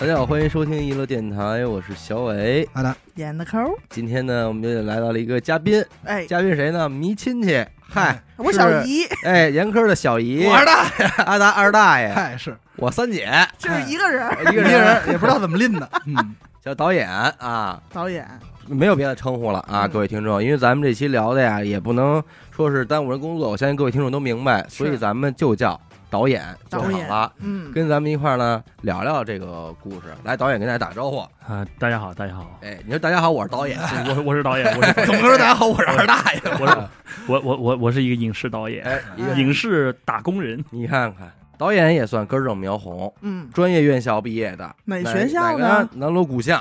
大家好，欢迎收听娱乐电台，我是小伟。好的，演的抠，今天呢，我们又来到了一个嘉宾，哎，嘉宾谁呢？迷亲戚，嗨，我小姨。哎，严科的小姨，我二大。爷 阿达二大爷，嗨是。我三姐，就是一个人，一个人。人也不知道怎么拎的，嗯，叫导演啊，导演，没有别的称呼了啊，嗯。各位听众，因为咱们这期聊的呀，也不能说是耽误人工作，我相信各位听众都明白，所以咱们就叫导演就好了。嗯，跟咱们一块儿呢聊聊这个故事，来，导演跟大家打招呼。啊，大家好，大家好，哎，你说大家好，我是导演。我我是导演，我是怎么说？大家好，我是二大爷。我是我我我我是一个影视导演，哎，影视打工人，你看看，导演也算根正苗红，嗯，专业院校毕业的，哪哪学校呢南锣鼓巷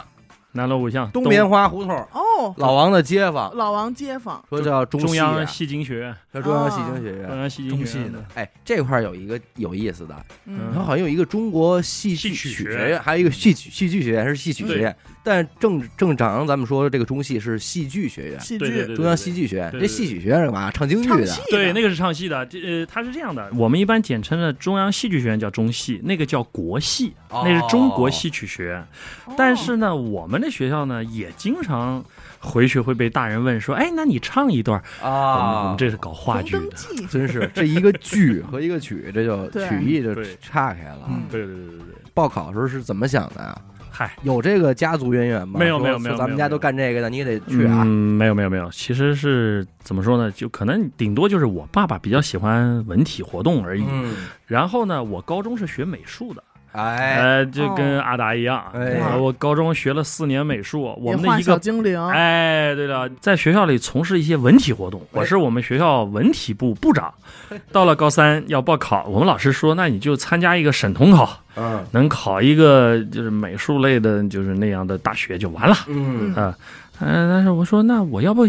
南锣鼓巷东棉花胡同哦，老王的街坊，老王街坊，说叫中央戏精学院，叫中央戏精学院。中央戏中精学院戏的，哎，这块儿有一个有意思的，嗯它好像有一个中国戏剧曲学学院，还有一个戏曲戏剧学院，还是戏曲学院。但正正常咱们说的这个中戏是戏剧学院，戏剧对对对，中央戏剧学院。这戏曲学院是干嘛？唱京剧的唱戏。对，那个是唱戏的，这呃，它是这样的，我们一般简称的中央戏剧学院叫中戏，那个叫国戏，哦那是中国戏曲学院。哦但是呢，我们的学校呢，也经常回去会被大人问说，哎，那你唱一段？我们我啊们，这是搞话剧的，真是这一个剧和一个曲，这就曲艺就岔开了。嗯对对对对对，报考的时候是怎么想的呀？嗨。有这个家族渊源吗？没有没有没有咱们家都干这个的，你也得去啊。嗯，没有没有没有，其实是怎么说呢？就可能顶多就是我爸爸比较喜欢文体活动而已。嗯，然后呢，我高中是学美术的，哎，呃，就跟阿达一样，哎呃我高中学了四年美术，我们的一个。小精灵，哎，对了，在学校里从事一些文体活动，我是我们学校文体部部长。到了高三要报考，我们老师说，那你就参加一个省统考，嗯能考一个就是美术类的，就是那样的大学就完了。嗯啊，嗯、但是我说那我要不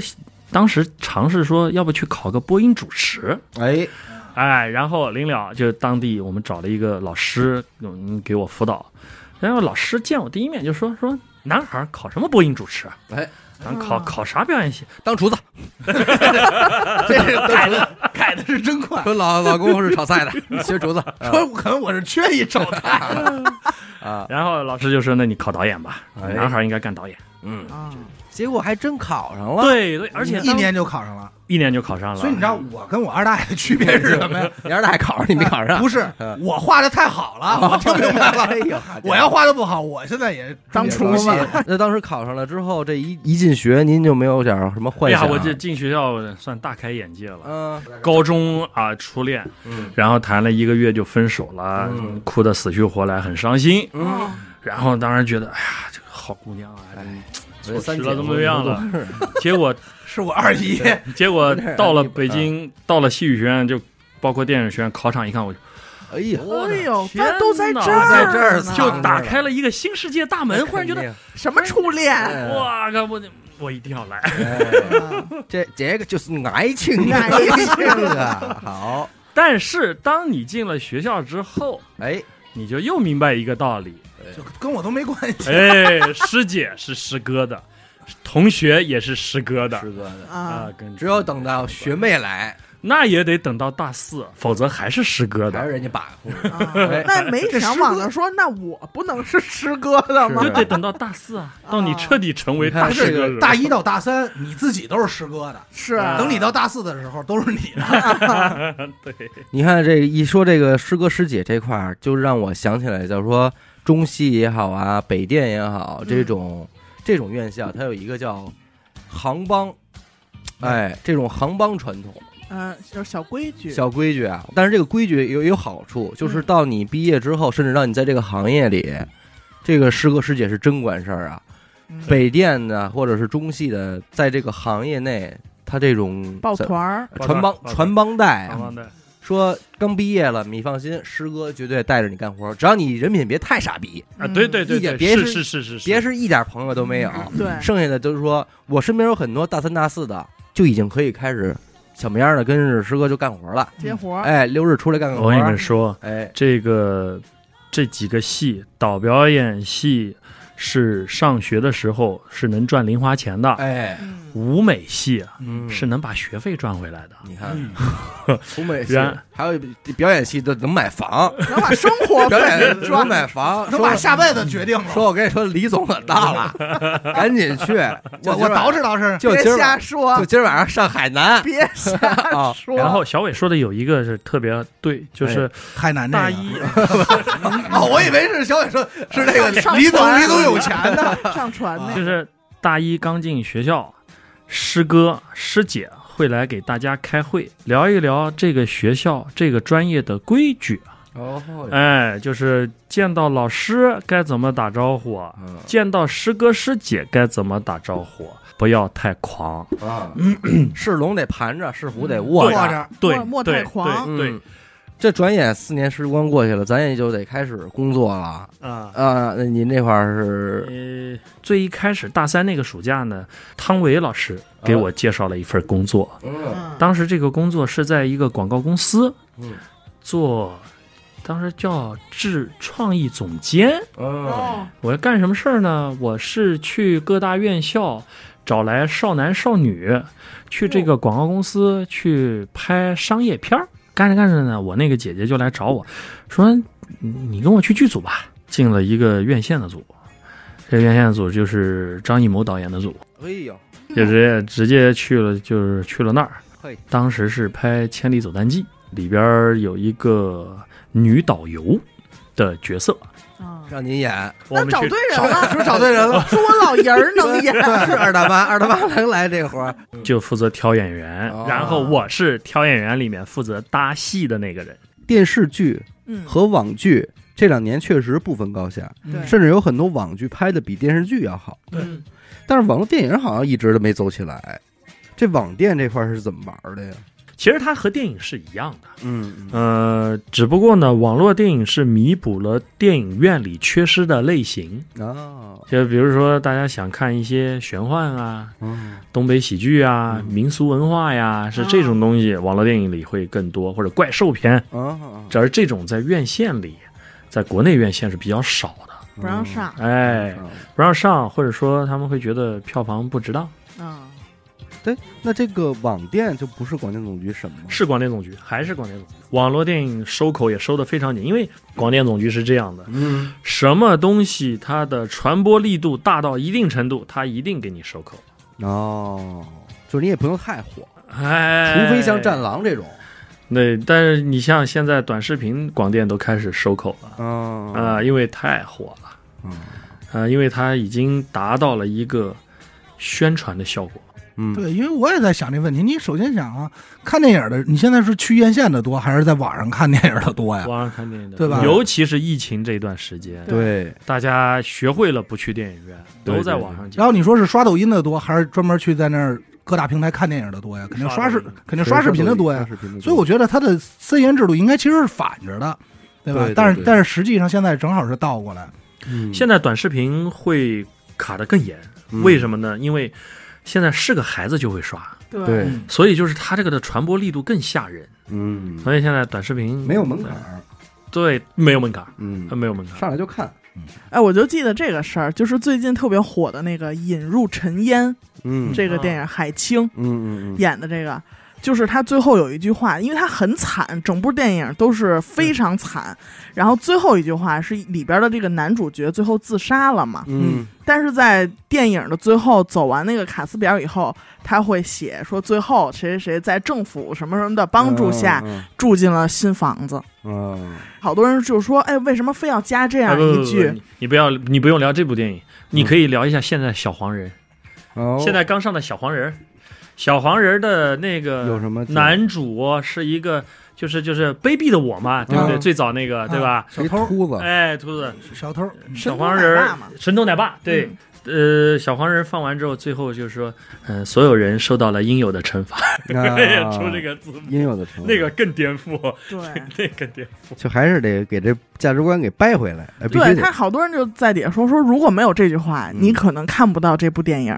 当时尝试说要不去考个播音主持，哎，哎，然后临了就当地我们找了一个老师，嗯，给我辅导，然后老师见我第一面就说说男孩考什么播音主持啊？哎，咱考啊考啥表演系？当厨子，这个改的改的是真快。说老老公是炒菜的，学厨子。说可能我是缺一炒菜，啊，然后老师就说那你考导演吧，哎。男孩应该干导演。嗯，啊，结果还真考上了。对对，而且一年就考上了。一年就考上了，所以你知道我跟我二大爷的区别是什么呀？你二大爷考上，你没考上？不是嗯我画的太好了，我听明白了。哎呦，我要画的不好，我现在也当也厨子那当时考上了之后，这一一进学，您就没有点什么哎呀，幻想？我这进学校算大开眼界了。嗯高中啊，初恋，嗯然后谈了一个月就分手了，嗯哭得死去活来，很伤心。嗯，然后当时觉得，哎呀，这个好姑娘啊，吃了这么多样了结果 是我二姨。结果 到了北京，到了戏剧学院，就包括电影学院考场一看，我就哎呀，哎呦，天但都在这儿呢，在这儿就打开了一个新世界大门，忽然觉得，什么初恋，哎哇，靠我我一定要来。这这个就是爱情，爱情啊！好，但是当你进了学校之后，哎，你就又明白一个道理，就跟我都没关系。哎，师姐是师哥的，同学也是师哥的。师哥的，啊只有等到学妹来，那也得等到大四，否则还是师哥的，还是人家把 那没想往那说，那我不能是师哥的吗？是？就得等到大四啊，到你彻底成为你看大师哥大一到大三，你自己都是师哥的，是啊。等你到大四的时候，都是你的。对，你看这一说这个师哥师姐这块儿，就让我想起来，就是说中戏也好啊，北电也好，这种、这种院校，它有一个叫行帮，哎，这种行帮传统。嗯，就是小规矩，小规矩啊。但是这个规矩有有好处，就是嗯。到你毕业之后，甚至到你在这个行业里，这个师哥师姐是真管事儿啊。嗯。北电的或者是中戏的，在这个行业内，他这种抱团儿，传帮传帮带啊，说刚毕业了，你放心，师哥绝对带着你干活，只要你人品别太傻逼，啊，对对对一点别是是是是是，别是一点朋友都没有，对，剩下的都是说我身边有很多大三大四的，就已经可以开始小模样的跟着师哥就干活了，接活，哎，六日出来干干活，我跟你们说，哎，这个这几个戏，导表演系是上学的时候是能赚零花钱的，哎，嗯舞美系啊嗯，是能把学费赚回来的。你看，嗯。湖美系然还有表演系的能买房，能把生活表演费能买房，能把下辈子决定了。说我跟你说，李总可到了，赶紧去，我我捯饬捯饬，别瞎就今儿晚说就，今儿晚上上海南别瞎啊，说。然后小伟说的有一个是特别对，就是海南这个。大一。哦，我以为是小伟说是那个上李总李总有钱的，上传那个。就是大一刚进学校，师哥师姐会来给大家开会，聊一聊这个学校这个专业的规矩。哦，哎，就是见到老师该怎么打招呼，嗯。见到师哥师姐该怎么打招呼，不要太狂。啊，是龙得盘着，是虎得卧着。对，莫太狂。对对。嗯，这转眼四年时光过去了，咱也就得开始工作了啊。啊。那您这块儿是呃，最一开始大三那个暑假呢，汤唯老师给我介绍了一份工作。嗯嗯当时这个工作是在一个广告公司嗯做，当时叫制创意总监。嗯哦，我要干什么事儿呢？我是去各大院校找来少男少女，去这个广告公司去拍商业片儿。干着干着呢，我那个姐姐就来找我说：“你你跟我去剧组吧。”进了一个院线的组，这个院线的组就是张艺谋导演的组，哎呦，就直接直接去了，就是去了那儿。当时是拍《千里走单骑》，里边有一个女导游的角色，啊让您演那我们找对人了，是不是找对人了？说我老爷儿能 演，是二大妈，二大妈能来这活儿。就负责挑演员，哦然后我是挑演员里面负责搭戏的那个人。电视剧嗯，和网剧这两年确实不分高下，甚至有很多网剧拍的比电视剧要好。对但是网络电影好像一直都没走起来。这网店这块儿是怎么玩的呀？其实它和电影是一样的，嗯呃，只不过呢，网络电影是弥补了电影院里缺失的类型。啊，就比如说，大家想看一些玄幻啊、嗯东北喜剧啊、民俗文化呀，是这种东西，网络电影里会更多，或者怪兽片。啊，而这种在院线里，在国内院线是比较少的，不让上。哎，不让上，或者说他们会觉得票房不值当。啊，对，那这个网店就不是广电总局审吗？是广电总局，还是广电总局？网络电影收口也收得非常紧，因为广电总局是这样的，嗯，什么东西它的传播力度大到一定程度，它一定给你收口。哦，就是你也不用太火，哎，除非像《战狼》这种。对，但是你像现在短视频广电都开始收口了啊啊、因为太火了，嗯啊、因为它已经达到了一个宣传的效果。嗯，对，因为我也在想这问题。你首先想啊，看电影的，你现在是去院线的多，还是在网上看电影的多呀？网上看电影的，对吧尤其是疫情这段时间，对，大家学会了不去电影院，都在网上见。然后你说是刷抖音的多，还是专门去在那儿各大平台看电影的多呀？肯定刷视肯定刷视频的多呀所以我觉得它的森严制度应该其实是反着的，对吧？对对对但是但是实际上现在正好是倒过来。嗯现在短视频会卡得更严，嗯为什么呢？因为现在是个孩子就会刷，对。对，所以就是它这个的传播力度更吓人。嗯，所以现在短视频没有门槛，儿，对，没有门槛，嗯。呃，没有门槛。上来就看，哎，我就记得这个事儿，就是最近特别火的那个《引入尘烟》嗯，这个电影，海清嗯嗯嗯，演的这个，就是他最后有一句话，因为他很惨，整部电影都是非常惨，然后最后一句话是里边的这个男主角最后自杀了嘛，嗯。但是在电影的最后走完那个卡斯表以后，他会写说最后谁谁谁在政府什么什么的帮助下嗯住进了新房子。嗯。好多人就说，哎，为什么非要加这样啊不不不一句？你你不要，你不用聊这部电影，你可以聊一下现在小黄人，哦，现在刚上的小黄人，小黄人的那个有什么男主是一个，就是就是卑鄙的我嘛，对不对？嗯最早那个对吧？一小偷，秃子，哎，秃子，小偷，小黄人儿神偷奶爸对。呃，小黄人放完之后，最后就是说，嗯、所有人受到了应有的惩罚，啊。出这个字，应有的惩罚。那个更颠覆，对。那更颠覆。就还是得给这价值观给掰回来，对他好多人就在底下说说，如果没有这句话，嗯。你可能看不到这部电影。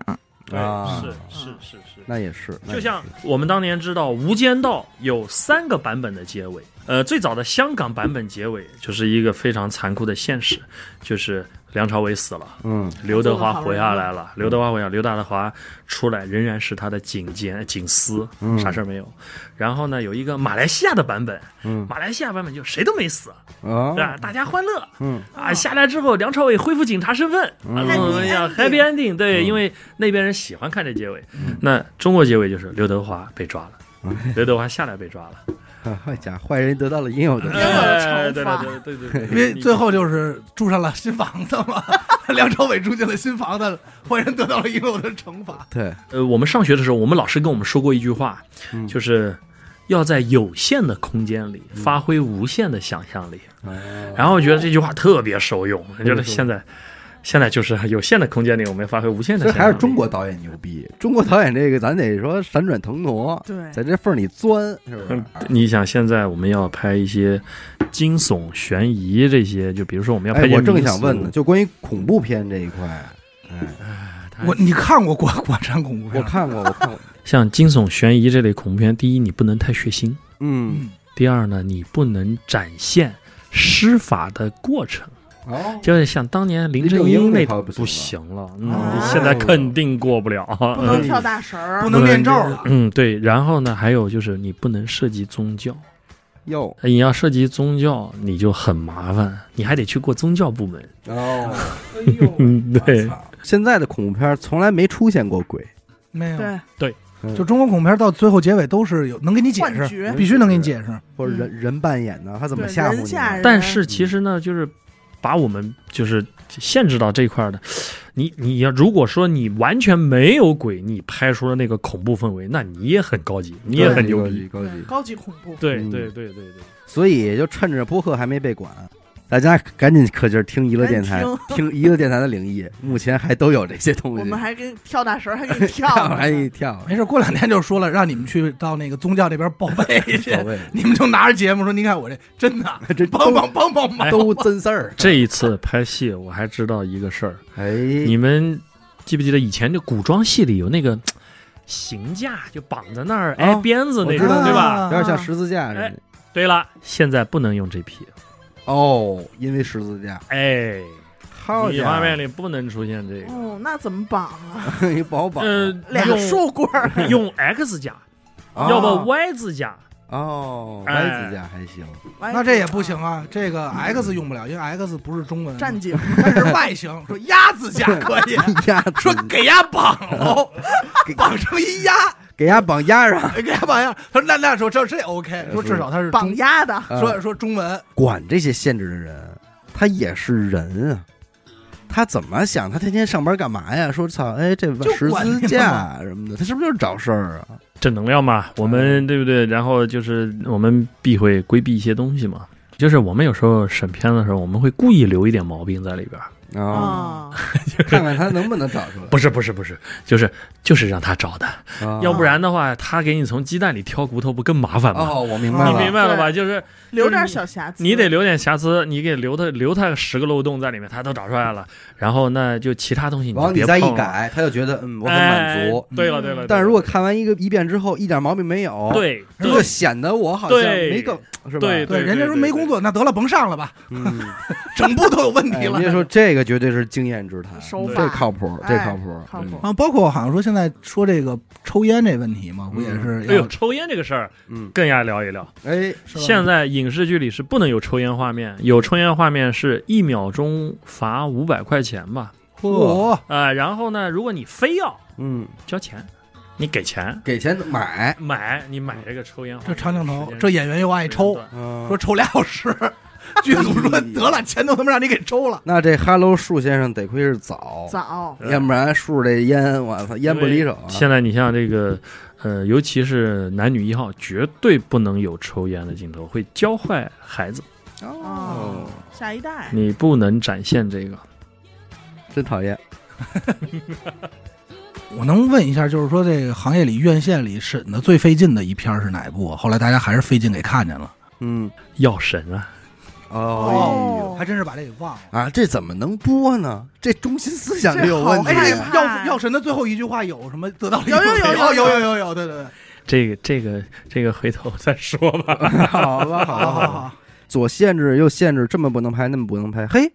对，啊。是是是是。那也是，就像我们当年知道《无间道》有三个版本的结尾，呃，最早的香港版本结尾就是一个非常残酷的现实，就是梁朝伟死了，嗯刘德华活下来了。刘德华活下，刘德华出来仍然是他的警监警司，嗯啥事儿没有。然后呢，有一个马来西亚的版本，嗯马来西亚版本就谁都没死，啊对吧？大家欢乐嗯啊！下来之后，梁朝伟恢复警察身份，嗯啊，哎呀 Happy，Happy Ending，对，嗯因为那边人喜欢看这结尾。那中国结尾就是刘德华被抓了，刘德华下来被抓了。坏家伙，坏人得到了应有的惩罚对对对对对，因为最后就是住上了新房子嘛，梁朝伟住进了新房子，坏人得到了应有的惩罚。对，呃，我们上学的时候，我们老师跟我们说过一句话，嗯就是要在有限的空间里发挥无限的想象力。哦然后我觉得这句话特别受用，我觉得现在现在就是有限的空间里，我们发挥无限的这。还是中国导演牛逼。中国导演这个，咱得说闪转腾挪，对，在这缝里钻，是不是嗯？，你想现在我们要拍一些惊悚、悬疑这些，就比如说我们要拍哎，我正想问呢，，就关于恐怖片这一块，哎，它我你看过国国产恐怖片？我看过，我看过，像惊悚、悬疑这类恐怖片，第一你不能太血腥，嗯，嗯，第二呢你不能展现施法的过程。哦，就是像当年林正英英那那套不不行行了，嗯啊，现在肯定过不了。不能跳大神儿不，能念咒了。嗯，对。然后呢，还有就是你不能涉及宗教，哟，你要涉及宗教，你就很麻烦，你还得去过宗教部门。哦，哎呦，嗯，对现在的恐怖片从来没出现过鬼，没有，对，就中国恐怖片到最后结尾都是有能给你解释，必须能给你解释。或者人人扮演的，他怎么吓唬你但是其实呢，就是把我们就是限制到这块儿的。你你要如果说你完全没有鬼，你拍出了那个恐怖氛围，那你也很高级，你也很牛逼。高级，高级。恐怖，嗯对对对对对。所以就趁着播客还没被管，大家赶紧可劲儿听娱乐电台听娱乐电台的灵异，目前还都有这些东西我们。还给你跳大神，还给你跳还一跳，没事，过两天就说了，让你们去到那个宗教那边报备去宝。贝，你们就拿着节目说：“您看我这真的，这帮帮帮帮忙。都真事儿。这一次拍戏，我还知道一个事儿，哎，你们记不记得以前这古装戏里有那个刑架，就绑在那儿，哎，啊鞭子那种，对吧？啊有点像十字架似的哎。对了，现在不能用这批，哦，因为十字架，哎，好家你画面里不能出现这个，哦，那怎么绑啊？不好绑。呃，俩用树棍儿，用 X 架，哦要不 Y 字架，哦，哎。歪字架还行。那这也不行啊，这个 X 用不了，因为 X 不是中文，战警，它是外形。说鸭子架可以，鸭说给鸭绑 喽，绑成一鸭，给鸭绑鸭上，给鸭绑鸭。他说那那说这这 OK，说至少他是绑鸭的，说说中文，管这些限制的人，他也是人啊。他怎么想？他天天上班干嘛呀？说操，哎，这就十字架什么的，他是不是就是找事儿啊？正能量嘛，我们对不对？然后就是我们避讳规避一些东西嘛。就是我们有时候审片的时候，我们会故意留一点毛病在里边儿。啊，啊，看看他能不能找出来。不是不是不是，就是就是让他找的，啊要不然的话，他给你从鸡蛋里挑骨头，不更麻烦吗？哦，我明白了你，明白了吧？就是留点小瑕疵，你得留点瑕疵，你给留他留他十个漏洞在里面，他都找出来了。然后那就其他东西你然后你再一改，他就觉得嗯，我很满足。哎对了对了，但是如果果看完一个一遍之后一点毛病没有，，对这就显得我好像没更是吧？对对，人家说没工作，那得了，甭上了吧，嗯，整部都有问题了哎人。家说这个绝对是经验之谈，手法。这靠谱，这靠谱，靠谱。嗯。啊，包括好像说现在说这个抽烟这问题嘛，不也是哎呦，抽烟这个事儿嗯，更要聊一聊。哎，现在影视剧里是不能有抽烟画面，有抽烟画面是一秒钟罚五百块钱吧？嚯，我啊、然后呢，如果你非要嗯，交钱，你给钱。给钱买，买，你买这个抽烟这长镜头这演员又爱抽，嗯。说抽俩小时，剧组说得了，钱都他妈让你给抽了。那这哈喽树先生得亏是早，早，要不然树这烟，我操，烟不离手啊。现在你像这个，呃，尤其是男女一号，绝对不能有抽烟的镜头，会教坏孩子。哦，下一代，你不能展现这个。真讨厌。我能问一下，就是说这个行业里院线里审的最费劲的一片是哪部啊？后来大家还是费劲给看见了，嗯，药神啊，哦，还真是把这给忘了啊！这怎么能播呢？这中心思想有问题。哎药药神的最后一句话有什么得到？有有有有有有有，对对对。这个这个这个，回头再说吧。好吧，好，左限制右限制，这么不能拍，那么不能拍。嘿，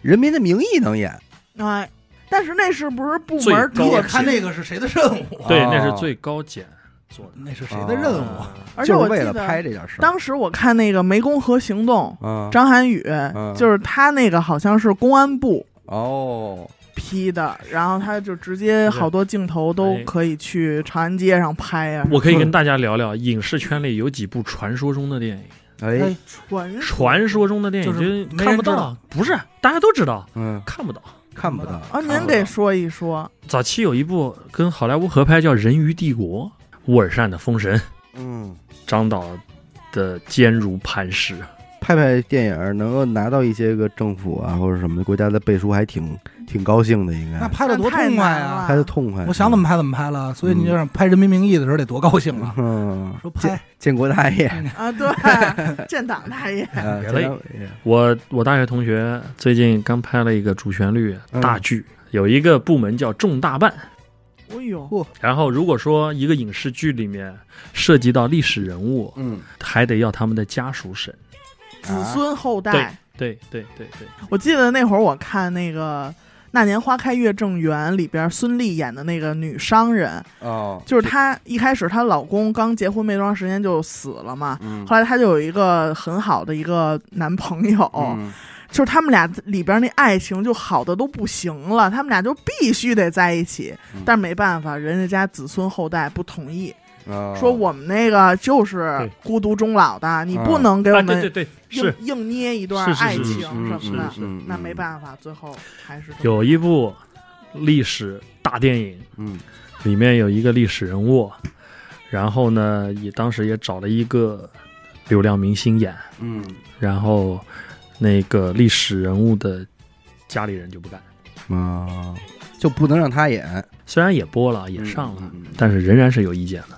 人民的名义能演，哎，但是那是不是部门？你得看那个是谁的任务。对，那是最高检。做的。那是谁的任务？啊 而且我记得为了拍这件事。当时我看那个《湄公河行动》，啊，张涵予嗯就是他那个好像是公安部哦，批的，然后他就直接好多镜头都哎可以去长安街上拍啊。我可以跟大家聊聊影视圈里有几部传说中的电影。哎，传说传说中的电影就就是看不到，不是大家都知道，嗯，看不到。看不到啊，您给说一说。早期有一部跟好莱坞合拍叫《人鱼帝国》，乌尔善的《封神》，嗯，张导的坚如磐石。拍拍电影能够拿到一些个政府啊或者什么的国家的背书，还挺挺高兴的，应该那拍的多痛快啊！拍的痛快。我想怎么拍怎么拍了，所以你就让拍《人民名义》的时候得多高兴啊！嗯，说拍建国大业，啊，对，建党大爷，啊别累建党业我我大学同学最近刚拍了一个主旋律嗯大剧，有一个部门叫重大办。哎呦，然后如果说一个影视剧里面涉及到历史人物，嗯，还得要他们的家属审。子孙后代。对对对对，我记得那会儿我看那个《那年花开月正圆》里边孙俪演的那个女商人，哦，就是她一开始她老公刚结婚没多长时间就死了嘛，嗯，后来她就有一个很好的一个男朋友，嗯就是他们俩里边那爱情就好的都不行了，他们俩就必须得在一起，嗯。但是没办法，人家家子孙后代不同意，哦说我们那个就是孤独终老的，你不能给我们对对对，硬硬捏一段爱情什么的那没办法，最后还是有一部历史大电影，嗯。里面有一个历史人物，然后呢，也当时也找了一个流量明星演，嗯。然后那个历史人物的家里人就不干，啊，就不能让他演，虽然也播了，也上了，嗯嗯嗯。但是仍然是有意见的。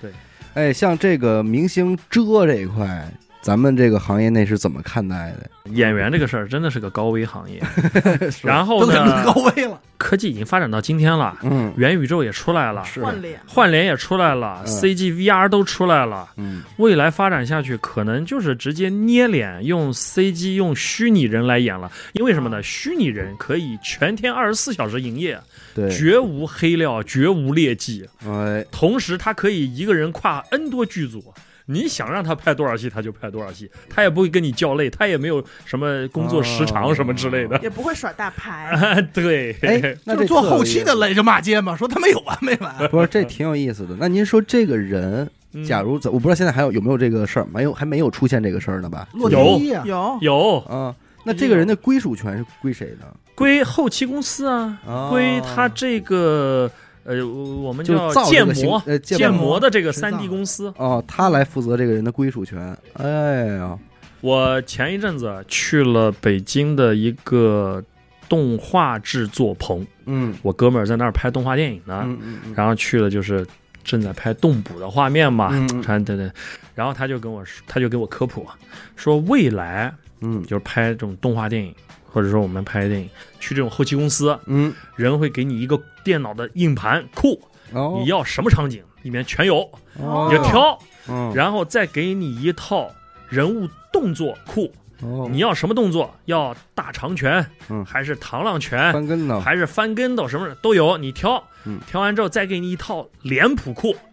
对。哎，像这个明星遮这一块，咱们这个行业内是怎么看待的？演员这个事儿真的是个高危行业，然后呢高，危了。科技已经发展到今天了，嗯，元宇宙也出来了，是换脸。换脸也出来了嗯，CG、VR 都出来了。嗯未来发展下去，可能就是直接捏脸，用 CG、用虚拟人来演了。因为什么呢？虚拟人可以全天二十四小时营业，对，绝无黑料，绝无劣迹。哎，同时，他可以一个人跨 N 多剧组。你想让他拍多少戏，他就拍多少戏，他也不会跟你叫累，他也没有什么工作时长什么之类的。也不会耍大牌，对，哎，那这就做后期的累就骂街嘛，说他们有完没完？不是，这挺有意思的。那您说这个人，嗯假如咱我不知道现在还有有没有这个事儿，没有还没有出现这个事儿呢吧？洛有有有啊，那这个人的归属权是归谁的？归后期公司啊，啊归他这个呃，我们就叫建模呃建建模模的这个三 D 公司。哦，他来负责这个人的归属权。哎呀，我前一阵子去了北京的一个动画制作棚，嗯我哥们儿在那儿拍动画电影呢，嗯嗯嗯，然后去了就是正在拍动捕的画面嘛，嗯对对，然后他就跟我说，他就给我科普说，未来嗯就是拍这种动画电影，或者说我们拍电影，去这种后期公司，嗯，人会给你一个电脑的硬盘库，哦，你要什么场景里面全有，哦。你就挑，嗯，然后再给你一套人物动作库，哦。你要什么动作？要大长拳，嗯。还是螳螂拳，翻跟头，还是翻跟头，什么都有，你挑。嗯。挑完之后再给你一套脸谱库，哎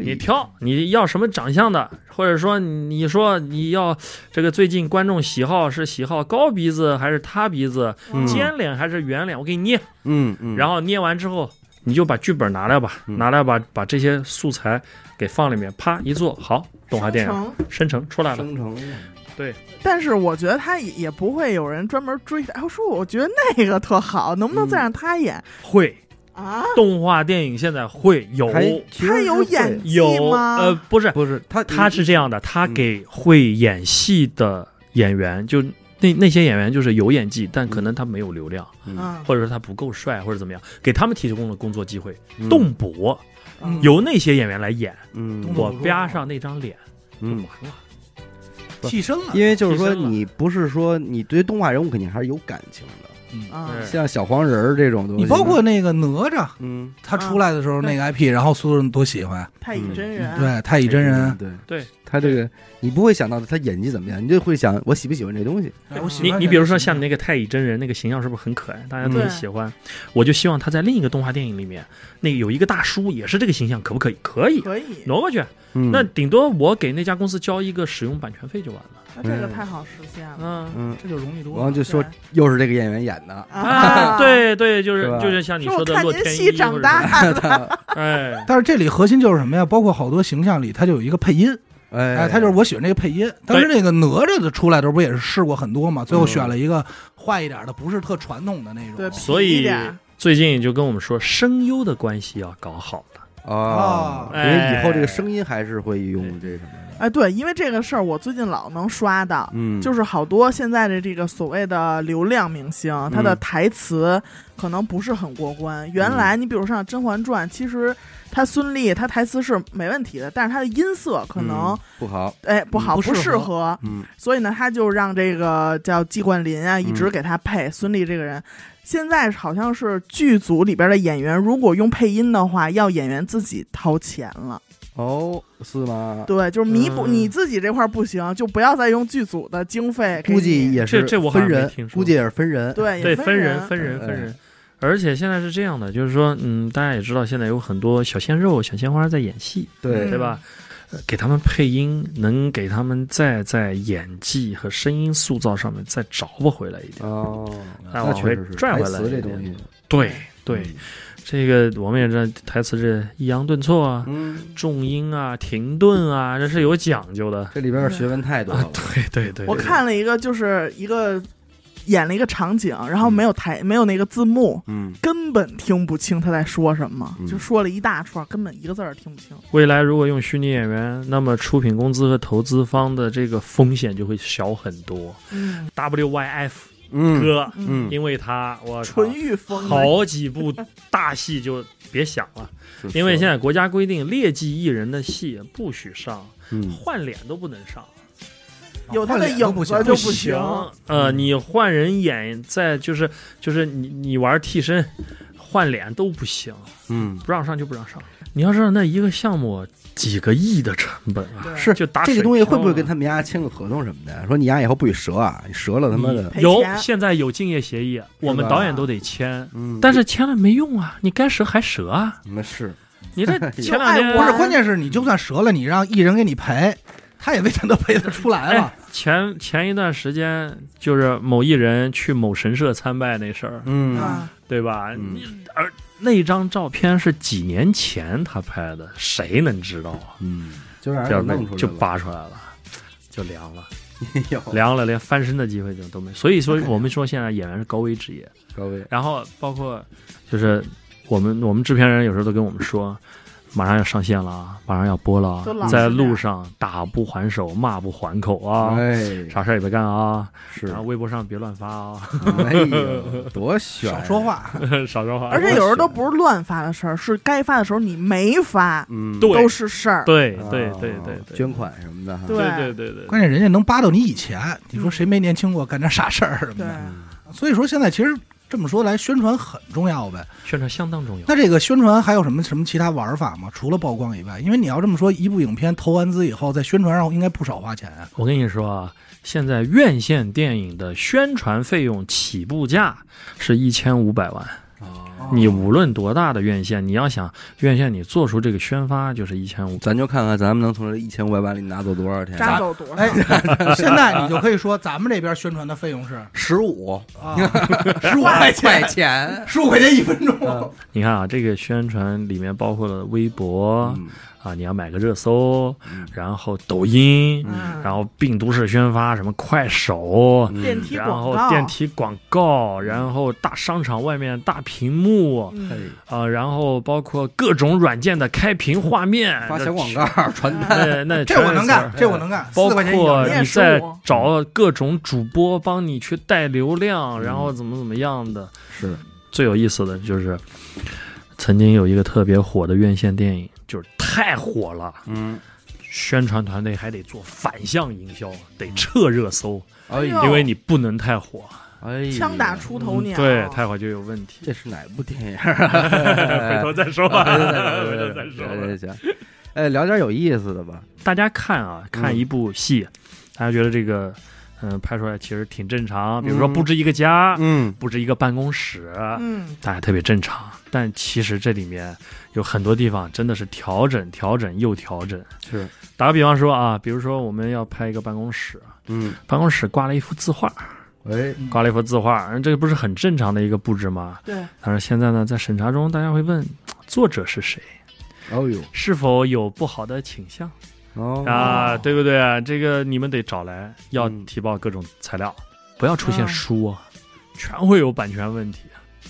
你挑你要什么长相的，或者说你说你要这个最近观众喜好是喜好高鼻子还是塌鼻子，嗯。尖脸还是圆脸，我给你捏，嗯嗯，然后捏完之后你就把剧本拿来吧，嗯。拿来把把这些素材给放里面，啪一做好，动画电影。生成。出来了。生成。但是我觉得他也也不会有人专门追他。哎，说我觉得那个特好，能不能再让他演？会啊？动画电影现在会有他有演技有吗？呃不是，不是他他是这样的，他嗯给会演戏的演员，就那那些演员就是有演技，但可能他没有流量，嗯，或者说他不够帅，或者怎么样，给他们提供了工作机会。嗯动捕嗯由那些演员来演，嗯我吧上那张脸就嗯完，了。替身了。因为就是说你不是说你对动画人物肯定还是有感情的，啊，对像小黄人儿这种东西，你包括那个哪吒，嗯，他出来的时候那个 IP，然后所有人都喜欢，太乙真人，对，太乙真人，对对，他这个你不会想到他演技怎么样，你就会想我喜不喜欢这东西，哎我喜你你比如说像你那个太乙真人那个形象是不是很可爱？大家都很喜欢。我就希望他在另一个动画电影里面，那个有一个大叔也是这个形象，可不可以？可以，可以，挪过去。嗯，那顶多我给那家公司交一个使用版权费就完了。那这个太好实现了嗯。嗯，这就容易多了然后。就说又是这个演员演的，啊，，对对，就是是就是像你说的看您洛天依戏长大，了，哎，但是这里核心就是什么呀？包括好多形象里，它就有一个配音，哎哎，他就是我喜欢这个配音。当时那个哪吒的出来的时候，不也是试过很多嘛？最后选了一个坏一点的，不是特传统的那种对，种。所以最近就跟我们说声优的关系要搞好了。啊，因哦为以后这个声音还是会用这什么的，哎，对，因为这个事儿，我最近老能刷到，嗯，就是好多现在的这个所谓的流量明星，他的嗯台词可能不是很过关。原来你比如像《甄嬛传》，其实他孙俪他台词是没问题的，但是他的音色可能、嗯不好，哎不好，不适合适合，嗯所以呢，他就让这个叫季冠霖啊，一直给他配孙俪这个人。现在好像是剧组里边的演员，如果用配音的话，要演员自己掏钱了。哦，是吗？对，就是弥补嗯你自己这块儿不行，就不要再用剧组的经费。估计也是这这我分人没听，说估计也是分人，对对，分也人人分人分哎人。而且现在是这样的，就是说，嗯，大家也知道，现在有很多小鲜肉、小鲜花在演戏，对嗯对吧？呃给他们配音，能给他们再在演技和声音塑造上面再找不回来一点。哦，那往回拽回来一点词这东西，对对，这个我们也知道，台词这抑扬顿挫啊、嗯，重音啊、停顿啊，这是有讲究的。这里边的学问太多了，对对对，我对看了一个，就是一个演了一个场景，然后没有台没有那个字幕，嗯，根本听不清他在说什么，嗯。就说了一大串，根本一个字儿听不清。未来如果用虚拟演员，那么出品公司和投资方的这个风险就会小很多。嗯。WYF 嗯哥，嗯，因为他我纯欲风好几部大戏就别想了，因为现在国家规定劣迹艺人的戏不许上，嗯。换脸都不能上。有他的影子就不行。呃，你换人演，在就是就是你你玩替身，换脸都不行，嗯，不让上就不让上。你要知道，那一个项目几个亿的成本啊，是就打这个东西会不会跟他们家签个合同什么的？说你家以后不许折啊，你折了他妈的，有现在有竞业协议，我们导演都得签，嗯，但是签了没用啊，你该折还折啊，那是。你这 前两天不是，关键是你就算折了，你让艺人给你赔，他也未见得赔得出来了。哎。前前一段时间就是某艺人去某神社参拜那事儿，嗯。啊，对吧？嗯。你而那张照片是几年前他拍的，谁能知道啊？嗯，就让人弄出来就扒出来了，就凉了，凉了，连翻身的机会就都没。所以说，我们说现在演员是高危职业，高危，然后包括就是我们我们制片人有时候都跟我们说。马上要上线了啊，马上要播了啊，在路上打不还手，骂不还口啊，哎，啥事儿也别干啊，是。然，后微博上别乱发啊，哎呦，多悬，少说，话，少说话。而且有时候都不是乱发的事儿，是该发的时候你没发，嗯，对。都是事儿。对啊对对对对，捐款什么的哈，对。对对对对，关键人家能扒到你以前，你说谁没年轻过，干点傻事儿什么对。的。所以说现在其实这么说来，宣传很重要呗。宣传相当重要。那这个宣传还有什么什么其他玩法吗？除了曝光以外，因为你要这么说，一部影片投完资以后，在宣传上应该不少花钱啊。我跟你说啊，现在院线电影的宣传费用起步价是一千五百万。哦你无论多大的院线，你要想院线你做出这个宣发就是一千五。咱就看看咱们能从这一千五百万里拿走多少钱，拿走多少？哎，现在你就可以说咱们这边宣传的费用是 十五啊，十五块块钱，十五块钱一分钟。你看啊，这个宣传里面包括了微博、嗯啊，你要买个热搜，嗯然后抖音，嗯然后病毒式宣发，什么快手，嗯然，后电梯广告，然后大商场外面大屏幕，嗯，哎啊、然后包括各种软件的开屏画面，发小广告、传单，那那这我能干，这我能干。包括你在找各种主播帮你去带流量，嗯然后怎么怎么样的。是最有意思的就是，曾经有一个特别火的院线电影，就是太火了，嗯，宣传团队还得做反向营销，得撤热搜，哎呦因为你不能太火。哎，枪打出头鸟，嗯对，待会儿就有问题。这是哪部电影？回头再说吧，回回头再说吧。行行行，哎，聊点有意思的吧。大家看啊，看一部戏，大家觉得这个，嗯、拍出来其实挺正常。比如说嗯布置一个家，嗯布置一个办公室，嗯，大家特别正常。但其实这里面有很多地方真的是调整、调整又调整。是，打个比方说啊，比如说我们要拍一个办公室，嗯，办公室挂了一幅字画，哎，挂了一幅字画，嗯这个不是很正常的一个布置吗？对，但是现在呢，在审查中，大家会问作者是谁，哦呦，是否有不好的倾向。哦啊，对不对啊？这个你们得找来，要嗯提报各种材料，不要出现嗯书啊，全会有版权问题。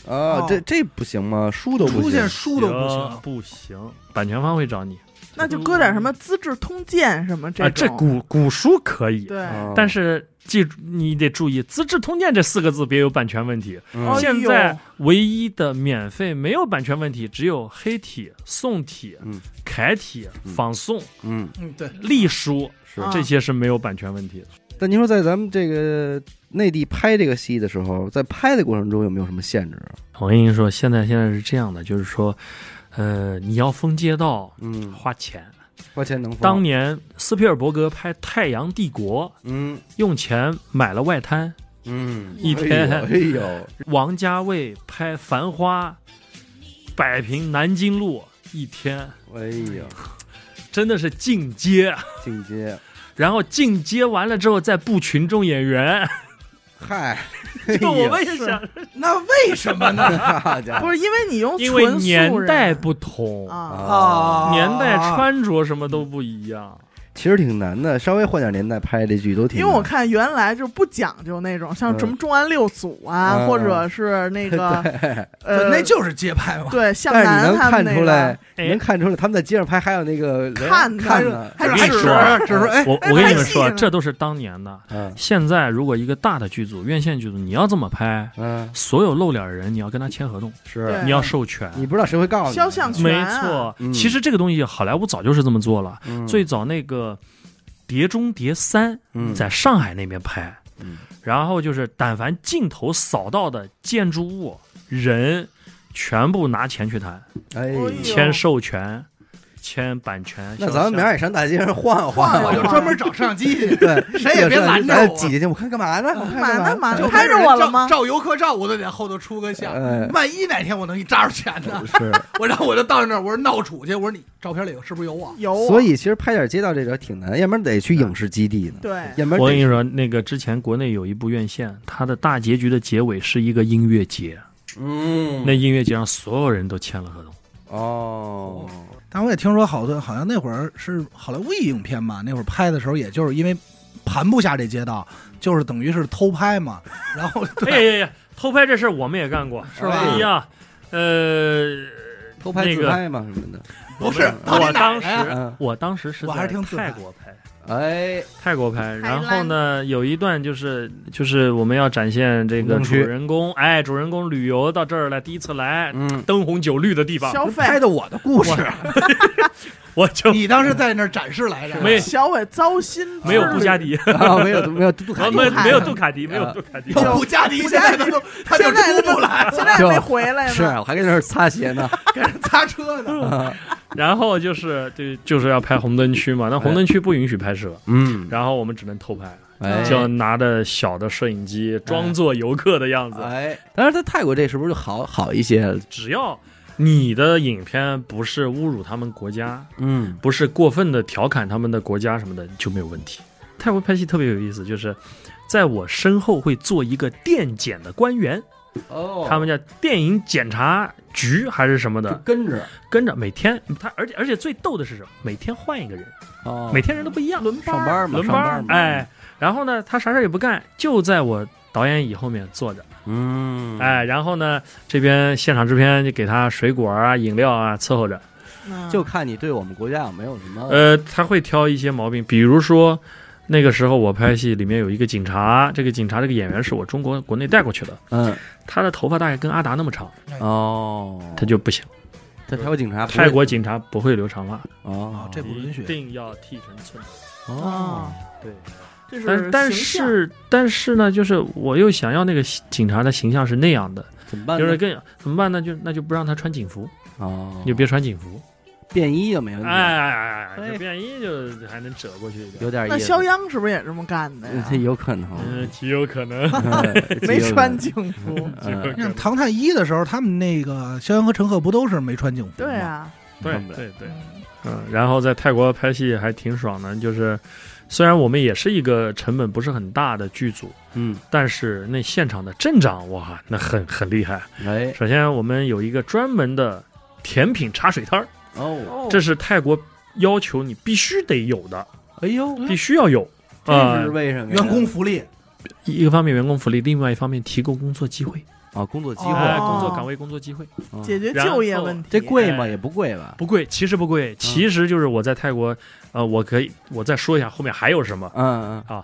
啊，这这不行吗？书都不出现，书都不行行，不行，版权方会找你那就搁点什么《资治通鉴》什么啊。这这，古古书可以，对，啊但是记住你得注意，《资治通鉴》这四个字别有版权问题。现在唯一的免费没有版权问题，只有黑体、宋体嗯、楷体、嗯仿宋、嗯，嗯，对，隶书，是啊这些是没有版权问题的。但您说在咱们这个内地拍这个戏的时候，在拍的过程中有没有什么限制？我跟您说，现在现在是这样的，就是说，呃，你要封街道嗯，花钱。花钱能封。当年斯皮尔伯格拍《太阳帝国》，嗯用钱买了外滩；嗯，一天哎呦，哎王家卫拍《繁花》，摆平南京路一天，哎呦，真的是进阶。进阶，然后进阶完了之后再布群众演员，嗨，就我问一下，那为什么呢？不是因为你用因为纯年代不同，啊，啊，年代穿着什么都不一样。其实挺难的，稍微换点年代拍这剧都挺难。因为我看原来就不讲究那种，像什么重案六组啊，嗯或者是那个 呃，那就是街拍嘛。对向但是你南能看他们那个出来，哎能看出来他们在街上拍，还有那个看看还跟你指说只是说，哎，我哎我跟你们说，这都是当年的。嗯。现在如果一个大的剧组、院线剧组，你要这么拍，嗯，所有露脸的人你要跟他签合同，是。你要授权。你不知道谁会告诉你，肖像权没啊错，嗯。其实这个东西好莱坞早就是这么做了。嗯。最早那个《碟中谍三》嗯。在上海那边拍，嗯。然后就是但凡镜头扫到的建筑物、人，全部拿钱去谈，签授权、签版权。那咱们明儿也上大街上晃晃我晃，就专门找摄像机去，对，谁也别拦着我。哎挤进去，我看干嘛呢？我看干嘛呢嘛嘛就拍着我了吗照照游客照，我都得后头出个相。哎，万一哪天我能一扎着钱呢？是，我然后我就到那儿，我说闹处去，我说你照片里有是不是有我？有啊，所以其实拍点街道这个挺难，要不然得去影视基地呢，对要不然我跟你说，那个之前国内有一部院线，它的大结局的结尾是一个音乐节，嗯那音乐节上所有人都签了合同。哦，但我也听说好多，好像那会儿是好莱坞影片嘛，那会儿拍的时候，也就是因为盘不下这街道，就是等于是偷拍嘛。然后对呀偷拍这事儿我们也干过，是吧哎呀，呃，偷拍自拍嘛什么的，不是嗯我当时嗯我当时是我还是在听泰国拍。哎，泰国拍，然后呢，有一段就是就是我们要展现这个主人公，哎，主人公旅游到这儿来，第一次来嗯，灯红酒绿的地方，消费。拍的我的故事，我就你当时在那儿展示来着，没小伟糟心，没有布加迪，啊，没有没有杜卡迪，没有杜杜卡迪，没有杜卡迪，有布加迪，现在他都他就现在出不来，现在还没回来呢，是我还跟那儿擦鞋呢，跟人擦车呢。然后就是对，就是要拍红灯区嘛，那红灯区不允许拍摄，嗯，然后我们只能偷拍，哎，就拿着小的摄影机装作游客的样子，哎，但是在泰国这是不是就好好一些？只要你的影片不是侮辱他们国家，嗯。不是过分的调侃他们的国家什么的就没有问题。泰国拍戏特别有意思，就是在我身后会做一个电检的官员，哦。他们叫电影检查局还是什么就的，跟着。跟着每天他，而且而且最逗的是什么？每天换一个人，哦。每天人都不一样，轮班上班嘛，轮班儿哎，然后呢，他啥事儿也不干，就在我导演椅后面坐着，嗯，哎，然后呢，这边现场制片就给他水果啊、饮料啊伺候着。嗯。就看你对我们国家有没有什么，呃，他会挑一些毛病，比如说那个时候我拍戏里面有一个警察，这个警察这个演员是我中国国内带过去的，嗯，他的头发大概跟阿达那么长，哦，他就不行。在泰国警察泰国警察不会留长发，哦，这不允许。一定要剃成寸。头。哦，对，这但但是但是呢，就是我又想要那个警察的形象是那样的，怎么办呢？就是更怎么办呢？就那就不让他穿警服，哦，你就别穿警服，便衣就没问题，哎，哎就便衣就还能折过去一点，那有点意思。肖央是不是也这么干的？有可能，嗯，极有可能。没穿警，警服。嗯 像《唐探一》的时候，他们那个肖央和陈赫不都是没穿警服吗？对啊，对对对，嗯嗯，然后在泰国拍戏还挺爽的，就是虽然我们也是一个成本不是很大的剧组，嗯，但是那现场的镇长哇，那很很厉害。哎，首先我们有一个专门的甜品茶水摊儿，哦，哦这是泰国要求你必须得有的，哎呦，必须要有。这啊是，为什么呀？员工福利，一个方面员工福利，另外一方面提供工作机会，啊，工作机会，工作岗位、工作机会嗯解决就业问题。这贵吗？哎也不贵吧？不贵，其实不贵，其实就是我在泰国，呃，我可以我再说一下后面还有什么，嗯嗯，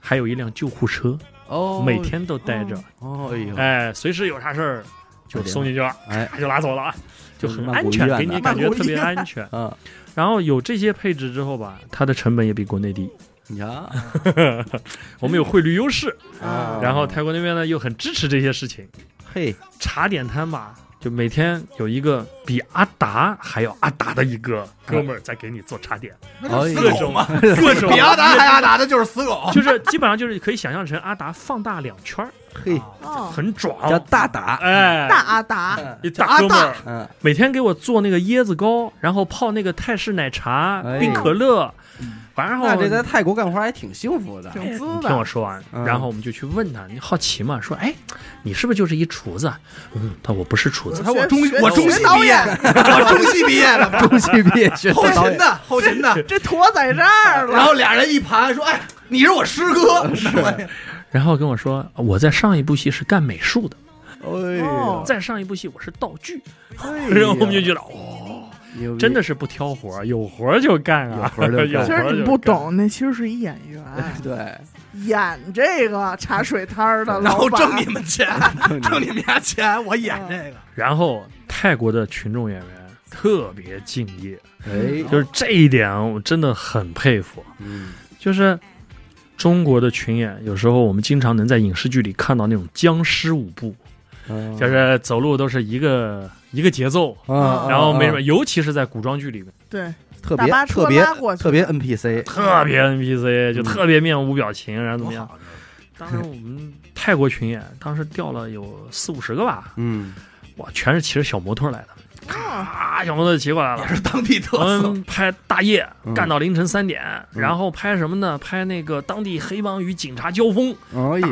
还有一辆救护车，哦，每天都待着，哦，哎呦，哎，随时有啥事儿就送进去了，哎，就拉走了，啊，就很安全，给你感觉特别安 全。嗯，然后有这些配置之后吧，它的成本也比国内低，你瞧，我们有汇率优势，啊然后泰国那边呢又很支持这些事情。嘿，茶点摊吧，就每天有一个比阿达还要阿达的一个哥们儿在给你做茶点，死狗嘛，各种 比阿达还阿达的就是死狗。就是基本上就是可以想象成阿达放大两圈儿，嘿，哦，很壮，叫大达，哎，大阿达，一大哥们每天给我做那个椰子糕，然后泡那个泰式奶茶、哎。冰可乐，然后那这在泰国干活还挺幸福的，挺滋的听我。说完，嗯然后我们就去问他，你好奇嘛？说，哎，你是不是就是一厨子？嗯，他说我不是厨子他，我中我中戏毕业，我中戏毕业的，中戏毕业学后，勤的后勤的。这坨在这儿了，然后俩人一盘说：“哎，你是我师哥。”是然后跟我说，我在上一部戏是干美术的，哎哦再上一部戏我是道具，哎然后我们就觉得，哦，真的是不挑活儿，有活儿就干啊，有活儿就干。有其实你。不懂，那其实是一演员，对，演这个茶水摊儿的然后挣你们钱，挣你们家钱，我演这个。然后泰国的群众演员特别敬业，哎，就是这一点我真的很佩服。嗯，就是中国的群演，有时候我们经常能在影视剧里看到那种僵尸舞步，嗯就是走路都是一个一个节奏，嗯，然后没什么，啊尤其是在古装剧里面，对，特别特别特别 NPC，特别 NPC，就嗯。特别面无表情，然后怎么样？当时我们泰国群演当时调了有四五十个吧，嗯，哇，全是骑着小摩托来的，哦咔，小摩托骑过来了也。是当地特我色。们拍大夜嗯干到凌晨三点，嗯然后拍什么呢？拍那个当地黑帮与警察交锋，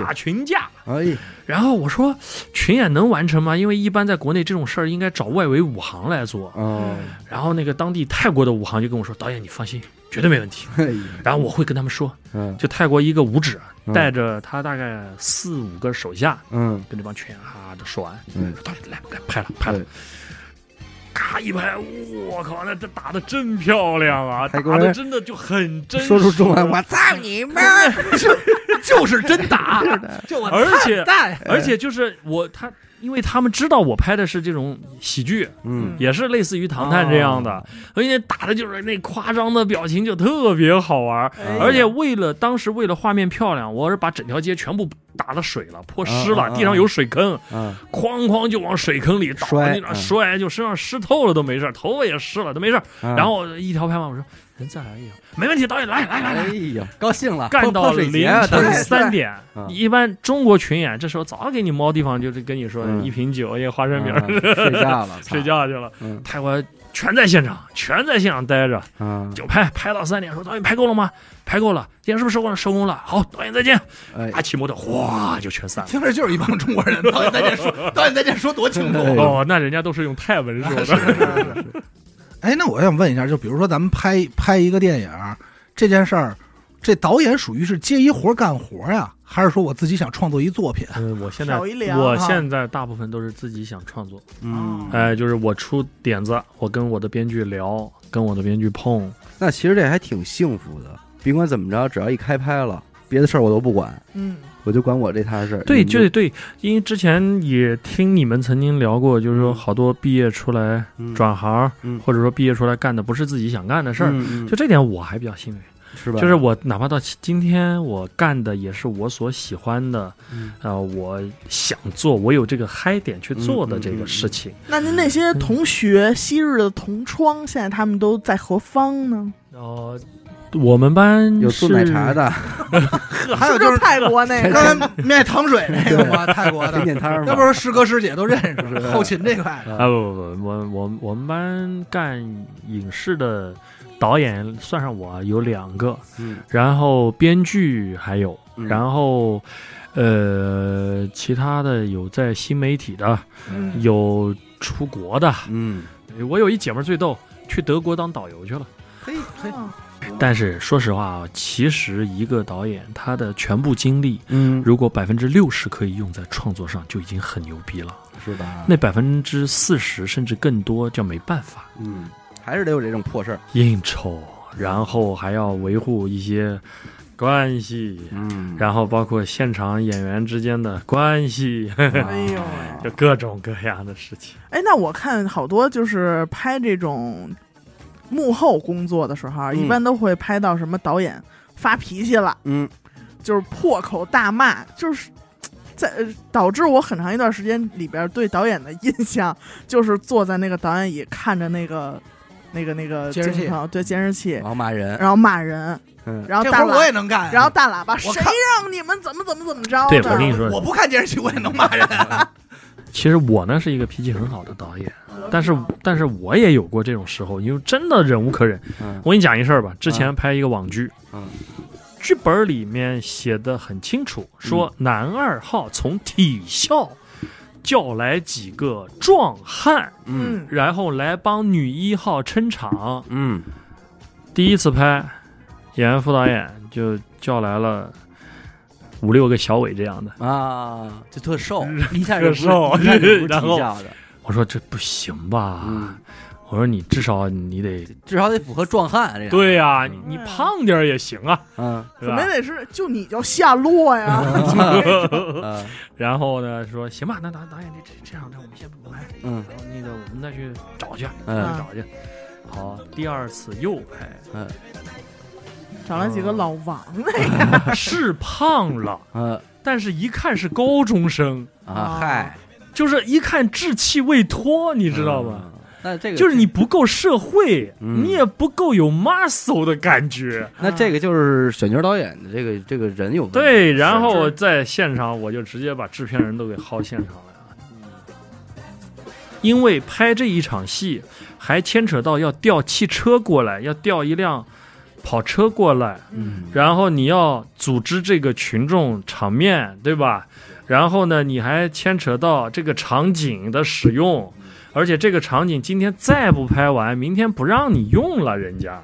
打群架。哎呀，然后我说群演能完成吗？因为一般在国内这种事儿应该找外围武行来做。哦，然后那个当地泰国的武行就跟我说：“导演，你放心，绝对没问题。哎呀，”然后我会跟他们说，嗯就泰国一个武指嗯带着他大概四五个手下，嗯跟这帮群演哈的说完，嗯，导演来来拍了拍了对，咔一拍，我靠，那这打的真漂亮啊，打的真的就很真实，说出中文，我操你妈！就是真打，就我而且 而且就是我他，因为他们知道我拍的是这种喜剧，嗯，也是类似于《唐探》这样的，哦而且打的就是那夸张的表情就特别好玩，哎而且为了当时为了画面漂亮，我是把整条街全部打了水了，泼湿了，地上有水坑，啊，哐哐就往水坑里倒，摔摔就身上湿透了都没事，头发也湿了都没事。然然后一条拍完，我说人再来一个，没问题，导演来来来哎来。呀，高兴了，干到凌晨三点嗯，一般中国群演这时候早给你猫地方，就是跟你说嗯一瓶酒，一个花生米，嗯睡觉了，睡，觉去了。嗯泰国全在现场，全在现场待着，啊，就拍拍到三点，说导演拍够了吗？拍够了，今天是不是收工了？收工了，好，导演再见。哎啊，骑摩托哗就全散了。听着就是一帮中国人。导演再见说，导演再见说多清楚。哎哦，那人家都是用泰文说的。哎，那我想问一下，就比如说咱们拍拍一个电影这件事儿，这导演属于是接一活干活呀，还是说我自己想创作一作品？嗯，我现在我现在大部分都是自己想创作，嗯，哎，就是我出点子，我跟我的编剧聊，跟我的编剧碰，那其实这还挺幸福的，甭管怎么着，只要一开拍了，别的事儿我都不管，嗯，我就管我这摊事儿。对，你们对对，因为之前也听你们曾经聊过，就是说嗯好多毕业出来嗯转行，嗯或者说毕业出来干的不是自己想干的事儿，就这点我还比较幸运。是吧？就是我哪怕到今天，我干的也是我所喜欢的，嗯呃，我想做，我有这个嗨点去做的这个事情。那您那些同学，昔日的同窗，现在他们都在何方呢？呃，我们班有做奶茶是，的，还有就是泰国那个，刚才卖糖水那个嘛，泰国的。甜，点摊儿嘛，要不是师哥师姐都认识，后勤这块的。啊不不不，我我我们班干影视的导演算上我有两个，嗯。然后编剧还有，嗯。然后呃其他的有在新媒体的，嗯。有出国的。嗯，我有一姐们儿最逗，去德国当导游去了。嘿嘿，但是说实话啊，其实一个导演他的全部精力，嗯，如果百分之六十可以用在创作上，就已经很牛逼了。是吧？那百分之四十甚至更多，就没办法嗯，还是得有这种破事儿。应酬，然后还要维护一些关系，嗯，然后包括现场演员之间的关系，哎呦 喂！就各种各样的事情。哎，那我看好多就是拍这种幕后工作的时候一般都会拍到什么导演发脾气了，嗯就是破口大骂，就是。在呃导致我很长一段时间里边对导演的印象 就是坐在那个导演椅看着那个那个那个监视器对监视器，然后骂人，然后骂人，嗯，然后我也喇能干呀。然后大喇叭，谁让你们怎么怎么怎么着对我跟你说我不看监视器，我也能骂人。其实我呢是一个脾气很好的导演，但是但是我也有过这种时候，因为真的忍无可忍。嗯。我跟你讲一事儿吧，之前拍一个网剧，嗯。剧本里面写的很清楚，说男二号从体校叫来几个壮汉，嗯。嗯然后来帮女一号撑场。嗯。第一次拍，演员副导演就叫来了五六个小伟这样的。啊，就特瘦，一下就瘦 然后我说这不行吧？嗯，我说你至少你得至少得符合壮汉这样。对呀、你胖点也行啊，嗯怎么？也得是就你叫夏洛呀？嗯然后呢，说行吧，那导导演这这这样，那我们先不拍，嗯然后那个我们再去找去，嗯找去。好，第二次又拍，嗯找了几个老王那个，是胖了，嗯但是一看是高中生，啊，嗨，就是一看稚气未脱，你知道吗？嗯？那这个就是你不够社会，嗯你也不够有 muscle 的感觉。那这个就是选角导演的这个这个人有问题对，然后在现场我就直接把制片人都给薅现场来了，因为拍这一场戏还牵扯到要调汽车过来，要调一辆跑车过来，嗯然后你要组织这个群众场面，对吧？然后呢，你还牵扯到这个场景的使用，而且这个场景今天再不拍完，明天不让你用了，人家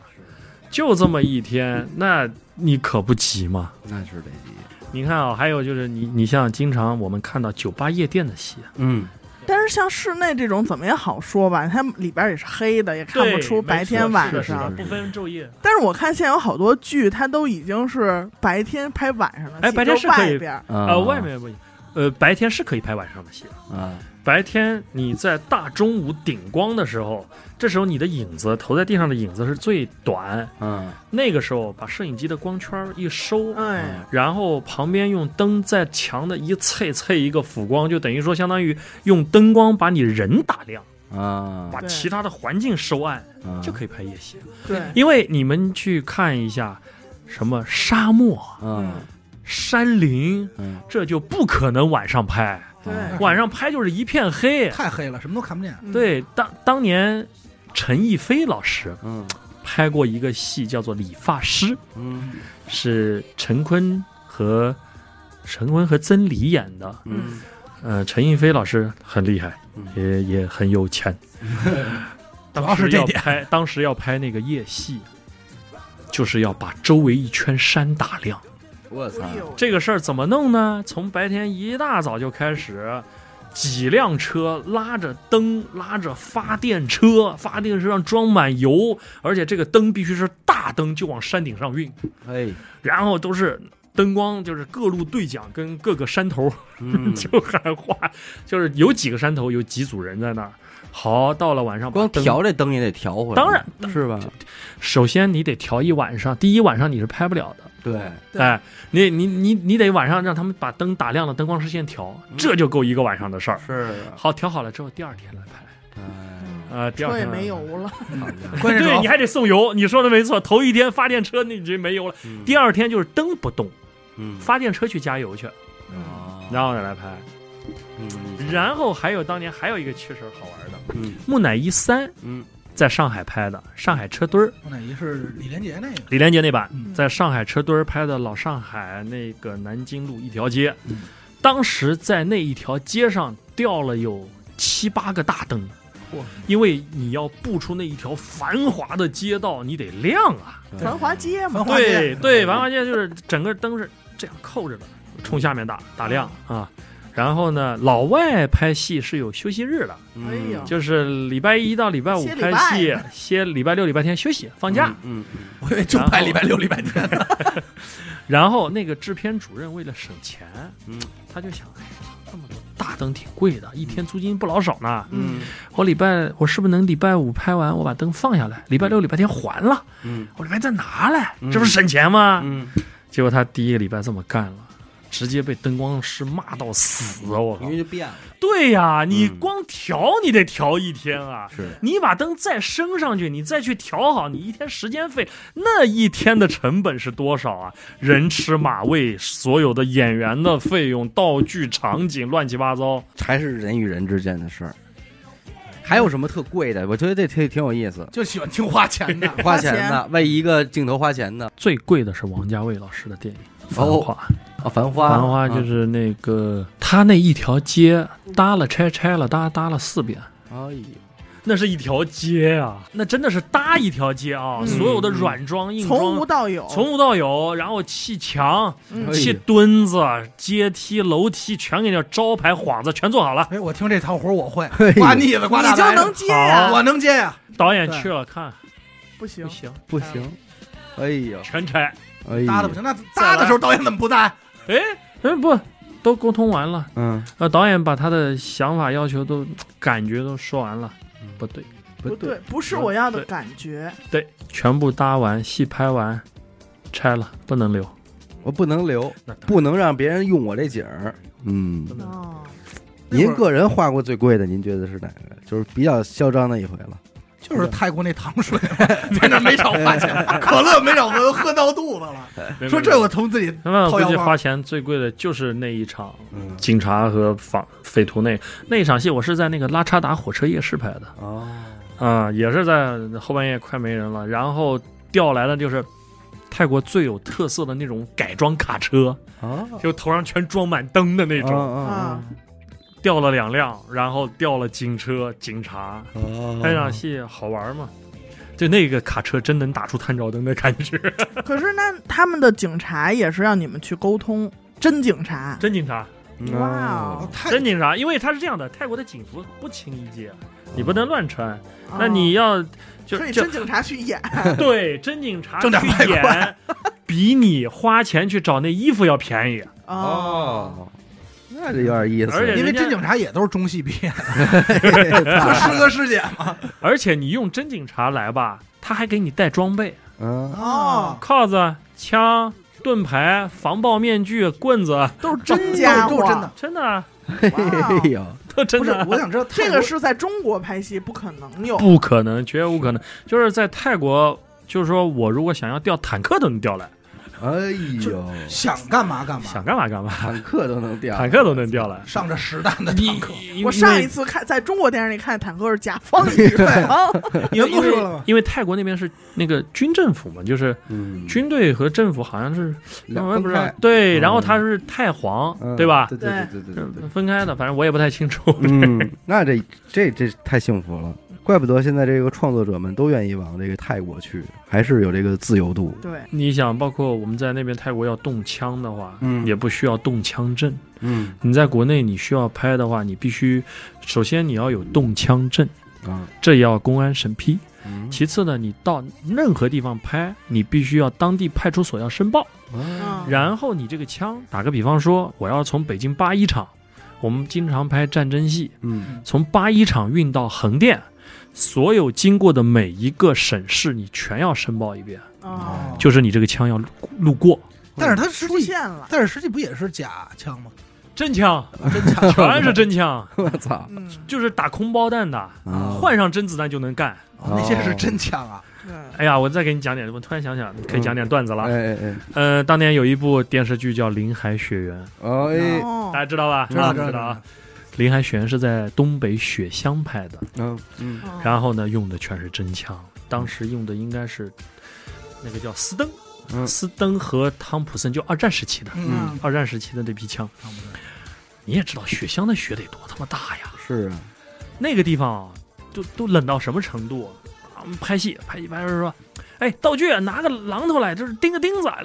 就这么一天，那你可不急嘛？那是得急，你看啊，还有就是你，你像经常我们看到酒吧夜店的戏，嗯但是像室内这种怎么也好说吧，它里边也是黑的，也看不出白天晚上。不分昼夜。但是我看现在有好多剧，它都已经是白天拍晚上的戏，哎白天是可以外边啊呃，外面不行，呃，白天是可以拍晚上的戏。啊白天你在大中午顶光的时候，这时候你的影子投在地上的影子是最短，嗯。那个时候把摄影机的光圈一收，哎，然后旁边用灯在墙的一蹭蹭一个辅光，就等于说相当于用灯光把你人打亮，啊。把其他的环境收暗，啊就可以拍夜戏。对，因为你们去看一下，什么沙漠、嗯。山林，嗯。这就不可能晚上拍，对晚上拍就是一片黑。太黑了，什么都看不见。嗯对，当当年陈逸飞老师嗯拍过一个戏，叫做《理发师》，嗯是陈坤和陈坤和曾黎演的。嗯呃，陈逸飞老师很厉害，嗯也也很有钱。主 要当时是这点要拍，当时要拍那个夜戏，就是要把周围一圈山打亮。我操这个事儿怎么弄呢？从白天一大早就开始，几辆车拉着灯，拉着发电车，发电车上装满油，而且这个灯必须是大灯，就往山顶上运。哎然后都是灯光就是各路对讲跟各个山头嗯 就喊话，就是有几个山头有几组人在那儿。好，到了晚上光调这灯也得调回来，当然是吧？首先你得调一晚上，第一晚上你是拍不了的。对，哎，你你你你得晚上让他们把灯打亮了，灯光视线调，嗯这就够一个晚上的事儿。是，好，调好了之后，第二天来拍。哎，呃，第二车也天没油了，关键对你还得送油。你说的没错，头一天发电车那就没油了，嗯第二天就是灯不动，嗯，发电车去加油去，哦然后再来拍。嗯然后还有当年还有一个趣事儿好玩的，嗯。木乃伊三嗯。在上海拍的，上海车墩儿，木乃伊是李连杰那个，李连杰那版，嗯。在上海车墩儿拍的老上海那个南京路一条街，嗯。当时在那一条街上吊了有七八个大灯嚯，因为你要布出那一条繁华的街道，你得亮啊。繁华街嘛繁，华街。对对，繁华街就是整个灯是这样扣着的，冲下面打打亮啊。然后呢，老外拍戏是有休息日的，哎呦。就是礼拜一到礼拜五歇礼拍戏拜，歇礼拜六、礼拜天休息放假。嗯我以为就拍礼拜六、礼拜天。呢。然后那个制片主任为了省钱，嗯。他就想，哎，这么多大灯挺贵的，一天租金不老少呢。嗯。我礼拜我是不是能礼拜五拍完，我把灯放下来，礼拜六、礼拜天还了，嗯。我礼拜再拿来，嗯。这不是省钱吗？嗯，结果他第一个礼拜这么干了。直接被灯光师骂到死，我靠因！为就变了，对呀，你嗯光调你得调一天啊，是你把灯再升上去，你再去调好，你一天时间费，那一天的成本是多少啊？人吃马喂，所有的演员的费用、道具、场景，乱七八糟。还是人与人之间的事儿。还有什么特贵的？我觉得这挺挺有意思，就喜欢听花钱的。花钱钱的，为一个镜头花钱的。最贵的是王家卫老师的电影《繁哦花》，啊，繁花，繁花就是那个他那一条街搭了拆拆了搭搭了四遍。啊，哎呦，那是一条街啊，那真的是搭一条街啊！嗯。所有的软装、硬装，从无到有，从无到有，然后砌墙、砌墩子、阶梯、楼梯，全给你招牌幌子全做好了。哎，我听这套活我会。刮腻子、刮你就能，接呀？我能接呀。导演去了看。不行。不，行，不行，哎呀，全拆。搭的不行，那搭的时候导演怎么不在？哎哎不，都沟通完了。嗯，呃，导演把他的想法、要求都感觉都说完了，不对，不对，不是我要的感觉。对，全部搭完，戏拍完，拆了，不能留。我不能留，不能让别人用我这景儿。嗯，您个人画过最贵的，您觉得是哪个？就是比较嚣张的一回了。就是泰国那糖水，在那没少花钱，可乐没少喝，喝闹肚子了。说这我从自己那我掏腰包估计花钱最贵的就是那一场嗯，警察和仿匪徒那那一场戏，我是在那个拉查达火车夜市拍的。哦，啊、也是在后半夜快没人了，然后调来的就是泰国最有特色的那种改装卡车，啊，就头上全装满灯的那种，啊，调了两辆，然后掉了警车、警察，哦，那场戏好玩吗？就那个卡车真能打出探照灯的感觉，可是那他们的警察也是让你们去沟通，真警察。真警察，哇哦。真警察，因为他是这样的，泰国的警服不轻易借，你不能乱穿，哦。那你要就就所以真警察去演，对真警察去演，比你花钱去找那衣服要便宜。哦，那这有点意思，而且因为真警察也都是中戏毕业的，就师哥师姐嘛。而且你用真警察来吧，他还给你带装备，嗯，哦，铐子、枪、盾牌、防爆面具、棍子，都是真家伙，都是真的。真的啊哎呦，都真的，。我想知道泰这个是在中国拍戏不可能有。不可能，绝无可能。就是在泰国，就是说我如果想要调坦克都能调来，哎呦，想干嘛干嘛，想干嘛干嘛，坦克都能掉，坦克都能掉来。上着实弹的坦克。我上一次看在中国电视里看坦克是甲方乙方，你们不说了？因为泰国那边是那个军政府嘛，就是嗯，军队和政府好像是两我也不知道分开，对，嗯然后他是太皇，嗯对吧？对对对对对对对。分开的，反正我也不太清楚。嗯，那这这这太幸福了，怪不得现在这个创作者们都愿意往这个泰国去，还是有这个自由度。对，你想，包括我们在那边泰国要动枪的话，嗯。也不需要动枪证。嗯。你在国内你需要拍的话，你必须首先你要有动枪证，啊。这也要公安审批。其次呢，你到任何地方拍，你必须要当地派出所要申报，嗯然后你这个枪，打个比方说，我要从北京八一厂，我们经常拍战争戏，嗯。从八一厂运到横店，所有经过的每一个省市，你全要申报一遍，哦，就是你这个枪要路路过，但是它实际，出现了，但是实际不也是假枪吗？真枪，真枪。全是真枪，我操。嗯，就是打空包弹的，啊。换上真子弹就能干。哦那些是真枪啊！对，哎呀，我再给你讲点，我突然想想，可以讲点段子了。哎哎哎。呃，当年有一部电视剧叫《林海雪原》，哦哎。哦。大家知道吧？知道知道知道知道。啊。林海雪原是在东北雪乡拍的，嗯嗯。哦。然后呢，用的全是真枪，当时用的应该是那个叫斯登，嗯。斯登和汤普森，就二战时期的，嗯。二战时期的那批枪。你也知道雪乡的雪得多他妈大呀，是啊。那个地方啊，都都冷到什么程度？啊？我们拍戏，拍戏拍着说，哎，道具拿个榔头来，就是钉个钉子来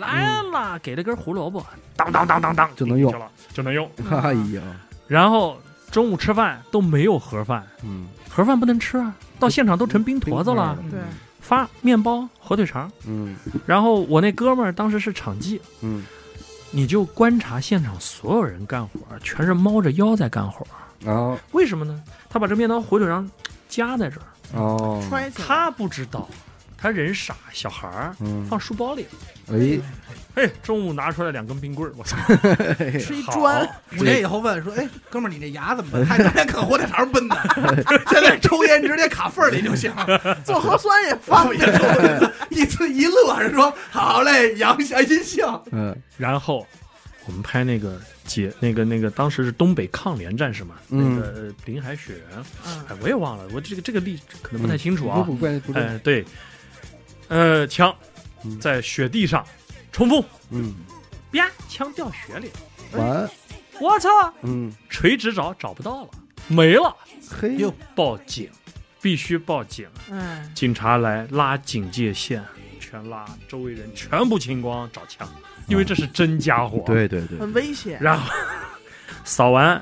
了，给了根胡萝卜，当当当当当就能用。了，就能用。哎呀然后中午吃饭都没有盒饭，嗯盒饭不能吃啊，到现场都成冰坨子了，对，发面包、火腿肠。嗯然后我那哥们儿当时是场记，嗯你就观察现场所有人干活，全是猫着腰在干活。然后为什么呢？他把这面包、火腿肠夹在这儿，哦他不知道，他人傻，小孩儿嗯放书包里。哎哎，中午拿出来两根冰棍儿，我操！吃一砖，五年以后问说：“哎，哥们儿，你这牙怎么办？还天天啃火腿肠奔的，现在抽烟直接卡缝儿里就行。做核酸也方便。一次一乐是说好嘞，阳下阴性。嗯然后我们拍那个解那个那个，当时是东北抗联战士嘛，嗯那个呃林海雪原，嗯哎，我也忘了，我这个这个历可能不太清楚啊。不不关不哎、是对，呃，枪嗯。在雪地上冲锋，嗯。啪，枪掉雪里，完。我操！嗯。垂直找找不到了，没了，嘿。又报警，必须报警。嗯，警察来拉警戒线，全拉，周围人全部清光找枪，因为这是真家伙。，对对对。很危险。然后 扫完，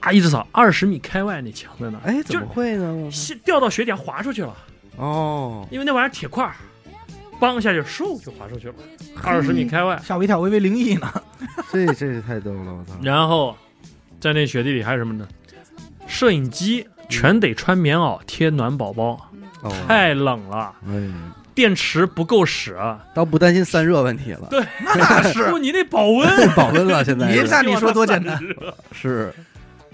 啊，一直扫，二十米开外那枪在哪，哎怎么会呢？是掉到雪点滑出去了，哦。因为那玩意儿铁块儿，梆下去，嗖就滑出去了，二十米开外。吓我一跳，我以为灵异呢。这这太逗了我操。然后在那雪地里还有什么呢？摄影机全得穿棉袄贴暖宝宝，哦。太冷了，哎。电池不够使。倒不担心散热问题了。对那是不，你那保温。保温了现在那你说多简单？是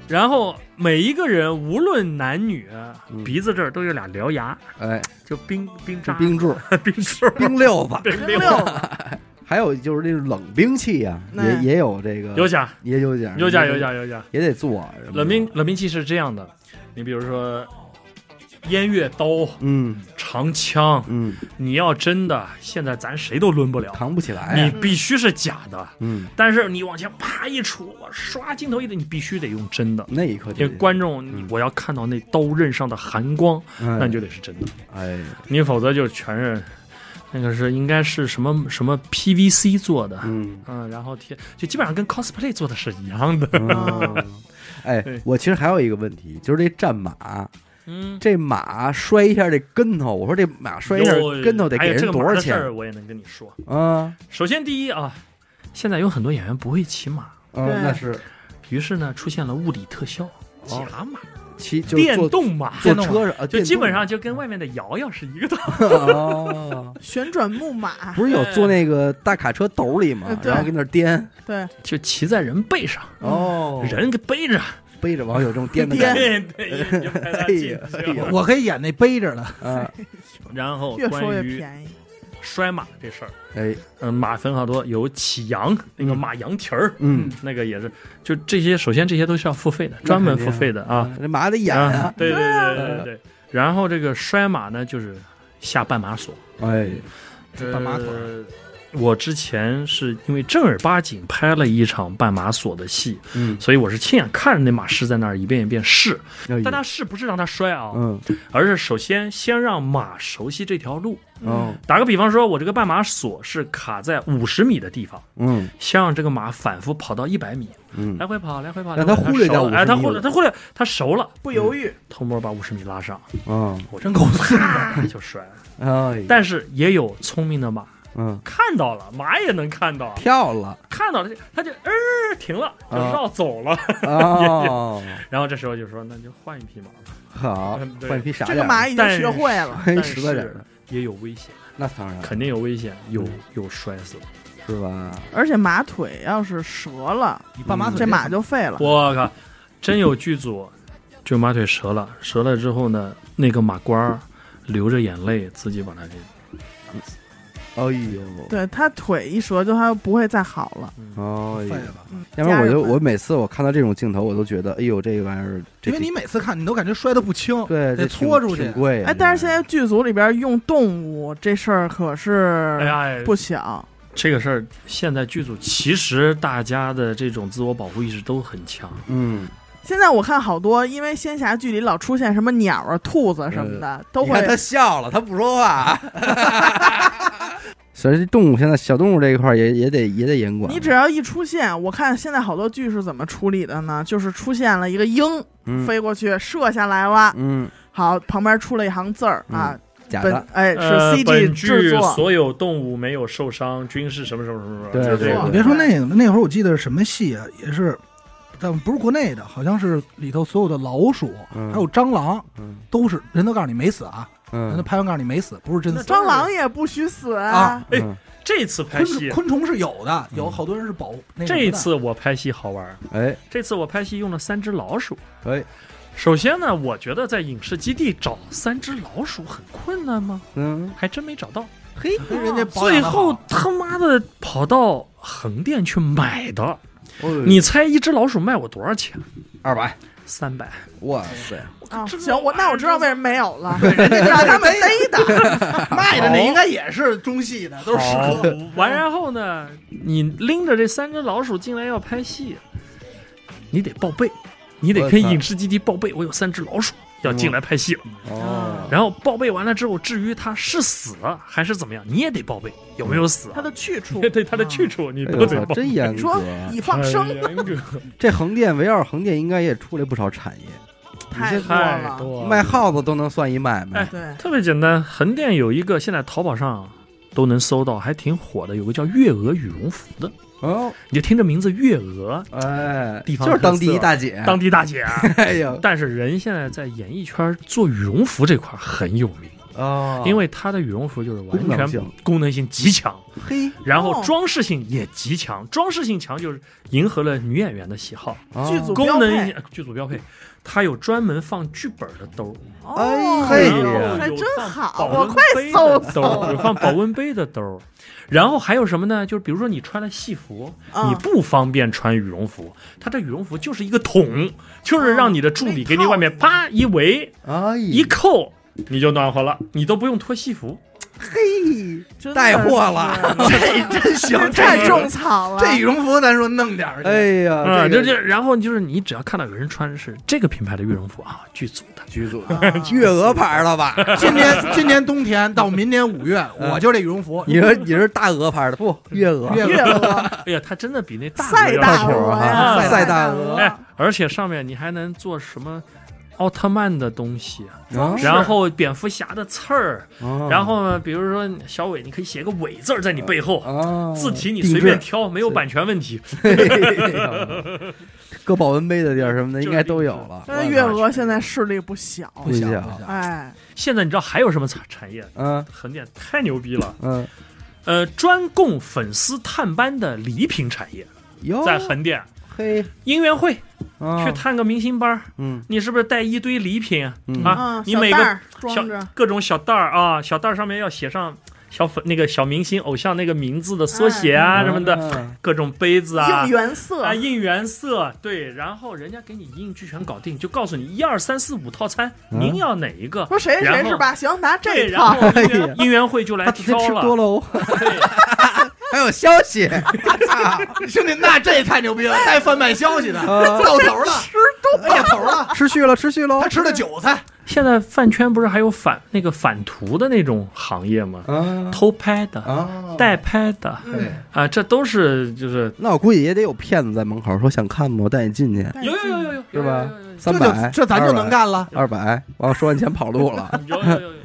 然后每一个人无论男女，嗯。鼻子这儿都有俩獠牙，哎。就冰冰渣、这 冰柱。冰柱、冰溜子。冰溜子。还有就是那种冷兵器呀哎也也有这个有奖。也有奖。有奖有奖有奖。也得做冷兵冷兵器是这样的，你比如说烟月刀、嗯。长枪，嗯。你要真的，现在咱谁都抡不了，扛不起来你必须是假的。嗯。但是你往前啪一杵，我刷镜头一点，你必须得用真的。那一刻因为观众，你我要看到那刀刃上的寒光，那那你就得是真的，哎。你否则就全是那个是应该是什么什么 PVC 做的，嗯。嗯，然后贴就基本上跟 cosplay 做的是一样的，嗯。哎，我其实还有一个问题，就是这战马，嗯，这马摔一下这跟头，我说这马摔一下跟头得给人多少钱我也能跟你说。啊？首先第一啊，现在有很多演员不会骑马，啊，对。那是于是呢出现了物理特效，假马、骑就电动马，坐车上啊，就基本上就跟外面的摇摇是一个道理 哦，旋转木马，不是有坐那个大卡车斗里吗？然后跟那颠对，就骑在人背上，哦，人给背着，背着网友这种颠的感觉。对对，你拍他哎进呀我可以演那背着的，啊，然后越说越关于便宜。摔马这事儿，哎，嗯，马分好多，有起羊那个马羊蹄儿，嗯，那个也是，就这些，首先这些都是要付费的，专门付费的啊。这马得演啊。啊，，对对对对对对。然后这个摔马呢，就是下绊马索，哎，这绊马腿呃我之前是因为正儿八经拍了一场半马索的戏，嗯，所以我是亲眼看着那马师在那儿一遍一遍试。要但他试不是让他摔啊，嗯。而是首先先让马熟悉这条路。嗯打个比方说，我这个半马索是卡在五十米的地方，嗯。先让这个马反复跑到一百米，嗯。来回跑，来回跑，让他忽略掉哎，50他忽略，他忽略，他熟了，不犹豫，偷摸把五十米拉上，嗯，我真够孙子。啪 就摔了。哎，但是也有聪明的马，嗯看到了，马也能看到，跳了看到了，他就呃停了，就啊绕走了。哦，然后这时候就说，那就换一匹马吧。好换一匹傻这个马已经学会了。但实在点儿的，也有危险，那当然肯定有危险，有嗯有摔死。是吧？而且马腿要是折了，你爸妈这马就废了。我靠，真有剧组，就马腿折了，折了之后呢，那个马官儿流着眼泪自己把它给哎呦，对他腿一折，就他不会再好了。哦呦，废了。嗯要不然我就我每次我看到这种镜头，我都觉得，哎呦，这个玩意儿，因为你每次看，你都感觉摔得不轻，对得搓出去挺贵。哎，但是现在剧组里边用动物这事儿可哎是呀，不小。这个事儿，现在剧组其实大家的这种自我保护意识都很强。嗯，现在我看好多，因为仙侠剧里老出现什么鸟啊、兔子什么的，都会他笑了，他不说话。所以动物现在小动物这一块也也得也得严管。你只要一出现，我看现在好多剧是怎么处理的呢？就是出现了一个鹰嗯。飞过去射下来了，嗯。好，旁边出了一行字儿啊，假的，哎是呃 CG 制作，所有动物没有受伤，均是什么什么什么什么。对对。你别说那个，那会儿我记得是什么戏啊，也是，但不是国内的，好像是里头所有的老鼠嗯。还有蟑螂嗯。都是人都告诉你没死啊，嗯拍完告诉你没死，不是真死。蟑螂也不许死啊哎嗯这次拍戏，昆虫是有的，有好多人是保那个这次我拍戏好玩儿。哎这次我拍戏用了三只老鼠。哎首先呢，我觉得在影视基地找三只老鼠很困难吗？嗯还真没找到。嘿人家最后他妈的跑到横店去买的。哦你猜一只老鼠卖我多少钱？二百，三百。哇塞，啊，这行，我那我知道为什么没有了，人家 让他们逮的。卖的那应该也是中戏的，都是好实科。完然后呢，你拎着这三只老鼠进来要拍戏，你得报备，你得跟影视基地报备，我有三只老鼠要进来拍戏了。哦，然后报备完了之后，至于它是死了还是怎么样，你也得报备有没有死、啊。它的去处 对，对它的去处你得报。真严你说格。以放生很严格这横店围绕横店应该也出来不少产业，太多了，多了卖耗子都能算一买卖。对，特别简单，横店有一个现在淘宝上都能搜到，还挺火的，有个叫月娥羽绒服的，哦，你就听这名字月娥，哎，地方就是当地一大姐，当地大姐啊。哎呦，但是人现在在演艺圈做羽绒服这块很有名，哦，因为它的羽绒服就是完全功能性功能性极强，嘿，然后哦装饰性也极强，装饰性强就是迎合了女演员的喜好，哦剧组功能剧组标配。它有专门放剧本的兜儿，哦，嘿然呀。还真好，我快搜搜有放保温杯的兜儿，然后还有什么呢？就是比如说你穿了戏服，啊你不方便穿羽绒服，它这羽绒服就是一个桶，就是让你的助理给你外面啪一围哎，一扣，你就暖和了，你都不用脱戏服。嘿，真带货了这 真行，太种草了。这羽绒服咱说弄点儿，哎呀，啊，这这，然后就是你只要看到有人穿的是这个品牌的羽绒服啊，剧组的，剧组的月鹅牌的吧？今年今年冬天到明年五月，我就这羽绒服。你说你是大鹅牌的不？月鹅，月月娥、哎呀，它真的比那大赛大鹅要强鹅呀，啊赛大鹅哎，而且上面你还能做什么奥特曼的东西，啊然后蝙蝠侠的刺儿，哦然后呢，比如说小伟，你可以写个伟字在你背后，啊，字体你随便挑，没有版权问题。搁 保温杯的地儿什么的应该都有了。但是月娥现在势力不小，不小。不小，哎，现在你知道还有什么产产业？嗯。横店太牛逼了，嗯，呃，专供粉丝探班的礼品产业，在横店。嘿，音乐会啊去探个明星班儿，嗯你是不是带一堆礼品嗯啊嗯，？你每个小各种小袋儿啊，小袋儿上面要写上小粉那个小明星偶像那个名字的缩写啊嗯什么的，的，各种杯子啊应。原色啊，应援色对，然后人家给你一应俱全搞定，就告诉你一二三四五套餐，嗯您要哪一个？说谁谁是吧？行，拿对，这套然后应援会就来挑了。吃多喽。对，还 还有消息，兄弟，那这太牛逼了，带贩卖消息的，啊到头了，吃到头了，持续了，持续喽他。吃的韭菜，现在饭圈不是还有反那个反图的那种行业吗？啊偷拍的、啊，代拍的对，啊，这都是就是那我估计也得有骗子在门口说想看吗？我带你进去，有有有有有是吧？三百，这咱就能干了。二百，完了收完钱跑路了。有有有有有。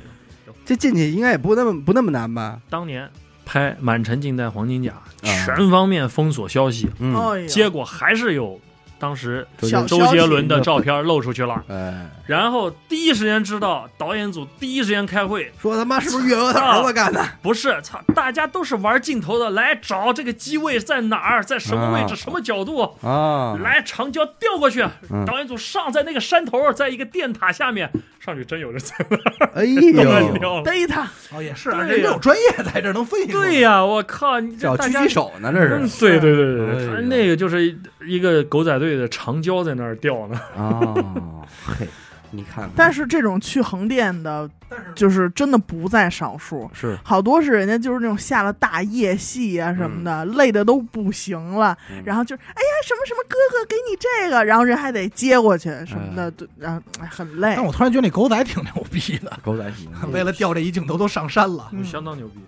这进去应该也不那么不那么难吧？当年拍《满城尽带黄金甲》，啊全方面封锁消息，嗯，结果还是有当时小周杰伦的照片露出去了。哎，然后第一时间知道，导演组第一时间开会，说他妈是不是岳阳他儿子干的？不是，操，大家都是玩镜头的，来找这个机位在哪儿，在什么位置、啊什么角度，啊，来长焦调过去。嗯导演组上在那个山头，在一个电塔下面，上去真有人在那哎儿呦，聊了。逮他，哦，也是，对呀人家有专业在这能分析。对呀、我靠，你这叫狙击手呢，这嗯是对对对对哎对，他那个就是一个狗仔队的长焦在那儿吊呢。哦，嘿，你看看，但是这种去横店的，就是真的不在少数。是好多是人家就是那种下了大夜戏啊什么的，累的都不行了，嗯然后就哎呀什么什么哥哥给你这个，然后人还得接过去什么的，对，然后哎很累但。我突然觉得那狗仔挺牛逼的，狗仔型。为了钓这一镜头都上山了。嗯相当牛逼。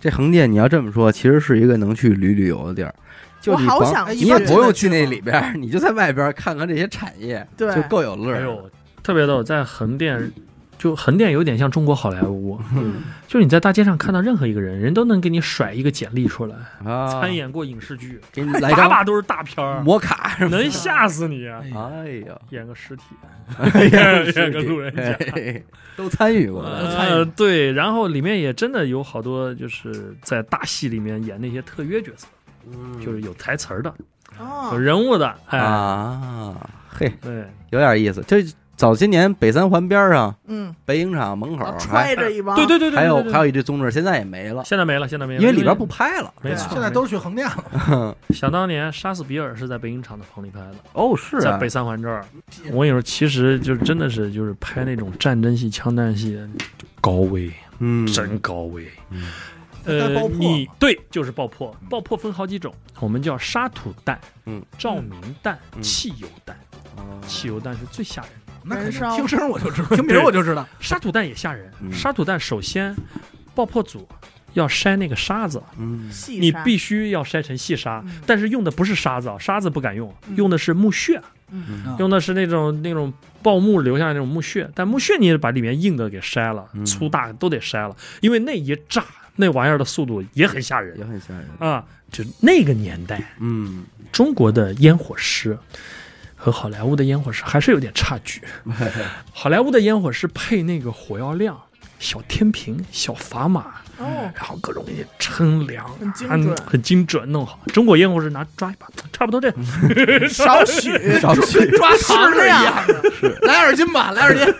这横店你要这么说，其实是一个能去旅旅游的地儿。就我好想去你也不用去那里边，你就在外边看看这些产业，对就够有乐儿。哎呦，特别逗，在横店，就横店有点像中国好莱坞，嗯。就是你在大街上看到任何一个人，人都能给你甩一个简历出来，啊，参演过影视剧，给你来把张把都是大片儿，摩卡是吧？能吓死你啊！哎呀，演个尸体，哎呀 演个路人甲。哎都参与过，呃，对，然后里面也真的有好多就是在大戏里面演那些特约角色，就是有台词儿的，有哦，人物的，哎，啊，嘿，对，有点意思。就早些年北三环边上嗯，北影厂门口揣着一帮，对对对对，还有还有一堆宗旨，现在也没了，现在没了，现在没了，因为里边不拍了。没错，现在都是去横店了。想当年，杀死比尔是在北影厂的棚里拍的，哦，是啊。在北，三环这儿。我跟你说，其实就是真的是就是拍那种战争戏、枪战戏，高危，嗯，真高危。嗯。呃爆，破。你对，就是爆破。爆破分好几种，我们叫沙土弹、嗯，照明弹、嗯。汽油弹。哦。汽油弹是最吓人的，那肯定听声我就知道，听名我就知道。沙土弹也吓人。嗯沙土弹首先，爆破组要筛那个沙子，嗯你细沙必须要筛成细沙，嗯但是用的不是沙子啊，沙子不敢用，嗯用的是木屑。嗯用的是那种那种爆木留下来那种木屑，但木屑你也把里面硬的给筛了，嗯粗大都得筛了，因为那一炸那玩意儿的速度也很吓人也很吓人。啊！就那个年代，嗯，中国的烟火师和好莱坞的烟火是还是有点差距。好莱坞的烟火是配那个火药量、小天平、小砝码，哦，然后各种那些称量，很精准很精准弄好。中国烟火是拿抓一把，差不多这样。少许 少许抓糖一样的，来二斤吧，来二斤，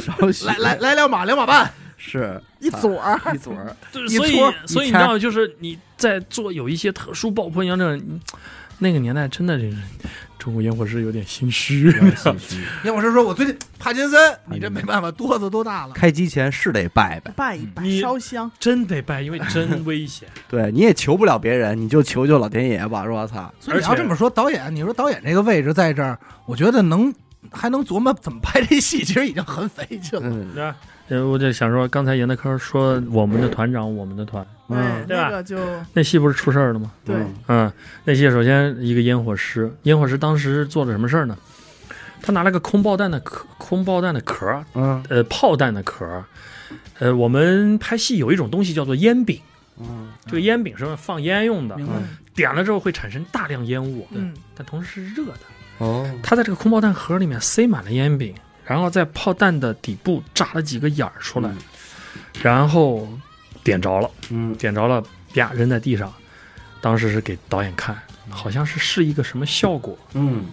少许，来来来两把两把半。是一撮儿，一撮儿，所以所以你知道，就是你在做有一些特殊爆破，像这种，你那个年代真的就是中国烟火师有点心虚。烟火师说：“我最近帕金森，你这没办法，哆嗦多大了。开机前是得拜拜，拜一拜，烧香，真得拜，因为真 危险。对，你也求不了别人，你就求求老天爷吧。我操，”所以你要这么说，导演，你说导演这个位置在这儿，我觉得能还能琢磨怎么拍这戏，其实已经很费劲了。嗯？呃，我就想说，刚才严德科说我们的团长，我们的团，嗯对吧那个就那戏不是出事儿了吗？对，嗯嗯，那戏首先一个烟火师，烟火师当时做了什么事儿呢？他拿了个空爆弹的壳，空爆弹的壳，嗯呃，炮弹的壳。呃，我们拍戏有一种东西叫做烟饼，嗯这个烟饼是放烟用的？点了之后会产生大量烟雾，嗯，但同时是热的。哦，他在这个空爆弹盒里面塞满了烟饼，然后在炮弹的底部扎了几个眼儿出来，嗯。然后点着了，嗯。点着了，啪扔在地上。当时是给导演看，好像是试一个什么效果。嗯，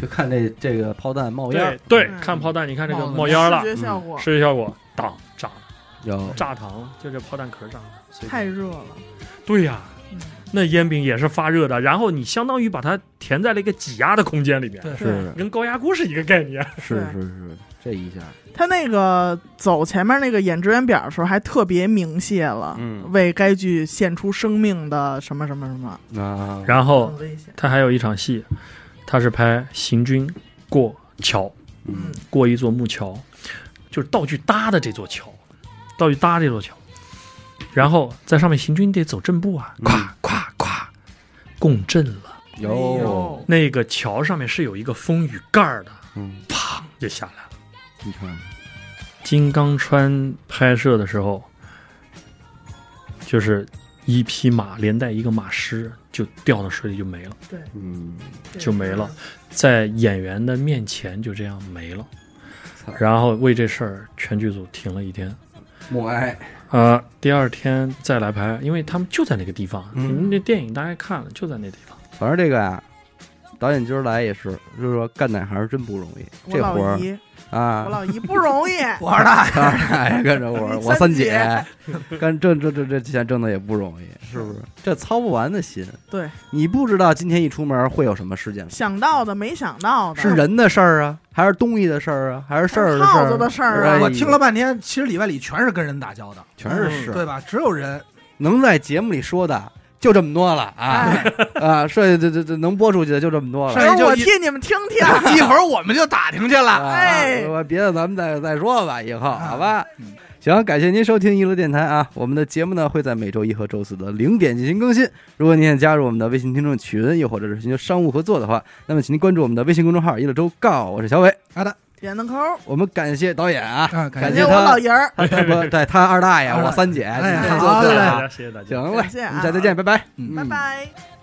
就看这这个炮弹冒烟对对，嗯。看炮弹，你看这个冒烟了，视觉效果。视觉效果，当炸了，有。炸膛，就这炮弹壳炸的。太热了，对呀、嗯那烟饼也是发热的，然后你相当于把它填在了一个挤压的空间里面，对。是。跟高压锅是一个概念。是是是，这一下，他那个走前面那个演职员表的时候，还特别明谢了，嗯。为该剧献出生命的什么什么什么，啊，然后。他还有一场戏，他是拍行军过桥，嗯。过一座木桥，就是道具搭的这座桥，道具搭这座桥，然后在上面行军得走正步啊，嗯。咵咵咵，共振了。哎有，那个桥上面是有一个风雨盖儿的，嗯，砰就下来了。你看，金刚川拍摄的时候，就是一匹马连带一个马尸就掉到水里就没了，对，嗯，就没了，在演员的面前就这样没了。然后为这事儿，全剧组停了一天。默哀，呃，第二天再来拍，因为他们就在那个地方。嗯你们那电影大家看了，就在那地方。反正这个呀，导演今儿来也是，就是说干哪行真不容易，这活儿老姨，我啊，老姨不容易，我二大爷，二大爷跟着我，我三三姐姐干这这这这钱挣的也不容易，是不是？这操不完的心，对，你不知道今天一出门会有什么事件，想到的没想到的，是人的事儿啊，还是东西的事儿啊，还是事儿的事儿？耗子的事儿啊哎我听了半天，其实里外里全是跟人打交道，全是事儿，对吧？只有人，能在节目里说的就这么多了啊哎，啊！剩下这这这能播出去的就这么多了剩。下就一会儿我替你们听听，一会儿我们就打听去了。啊哎别的咱们再再说吧，以后好吧。行，感谢您收听一乐电台啊！我们的节目呢会在每周一和周四的零点进行更新。如果您想加入我们的微信听众群，又或者是寻求商务合作的话，那么请您关注我们的微信公众号“一乐周告”，我是小伟。好的，点的抠，我们感谢导演啊，啊，感谢。我老爷儿，不对，他二大爷，哎我三姐，哎今天好嘞就这样啊大家。谢谢大家。行嘞，感谢啊。我们下次见，拜拜。嗯。拜拜。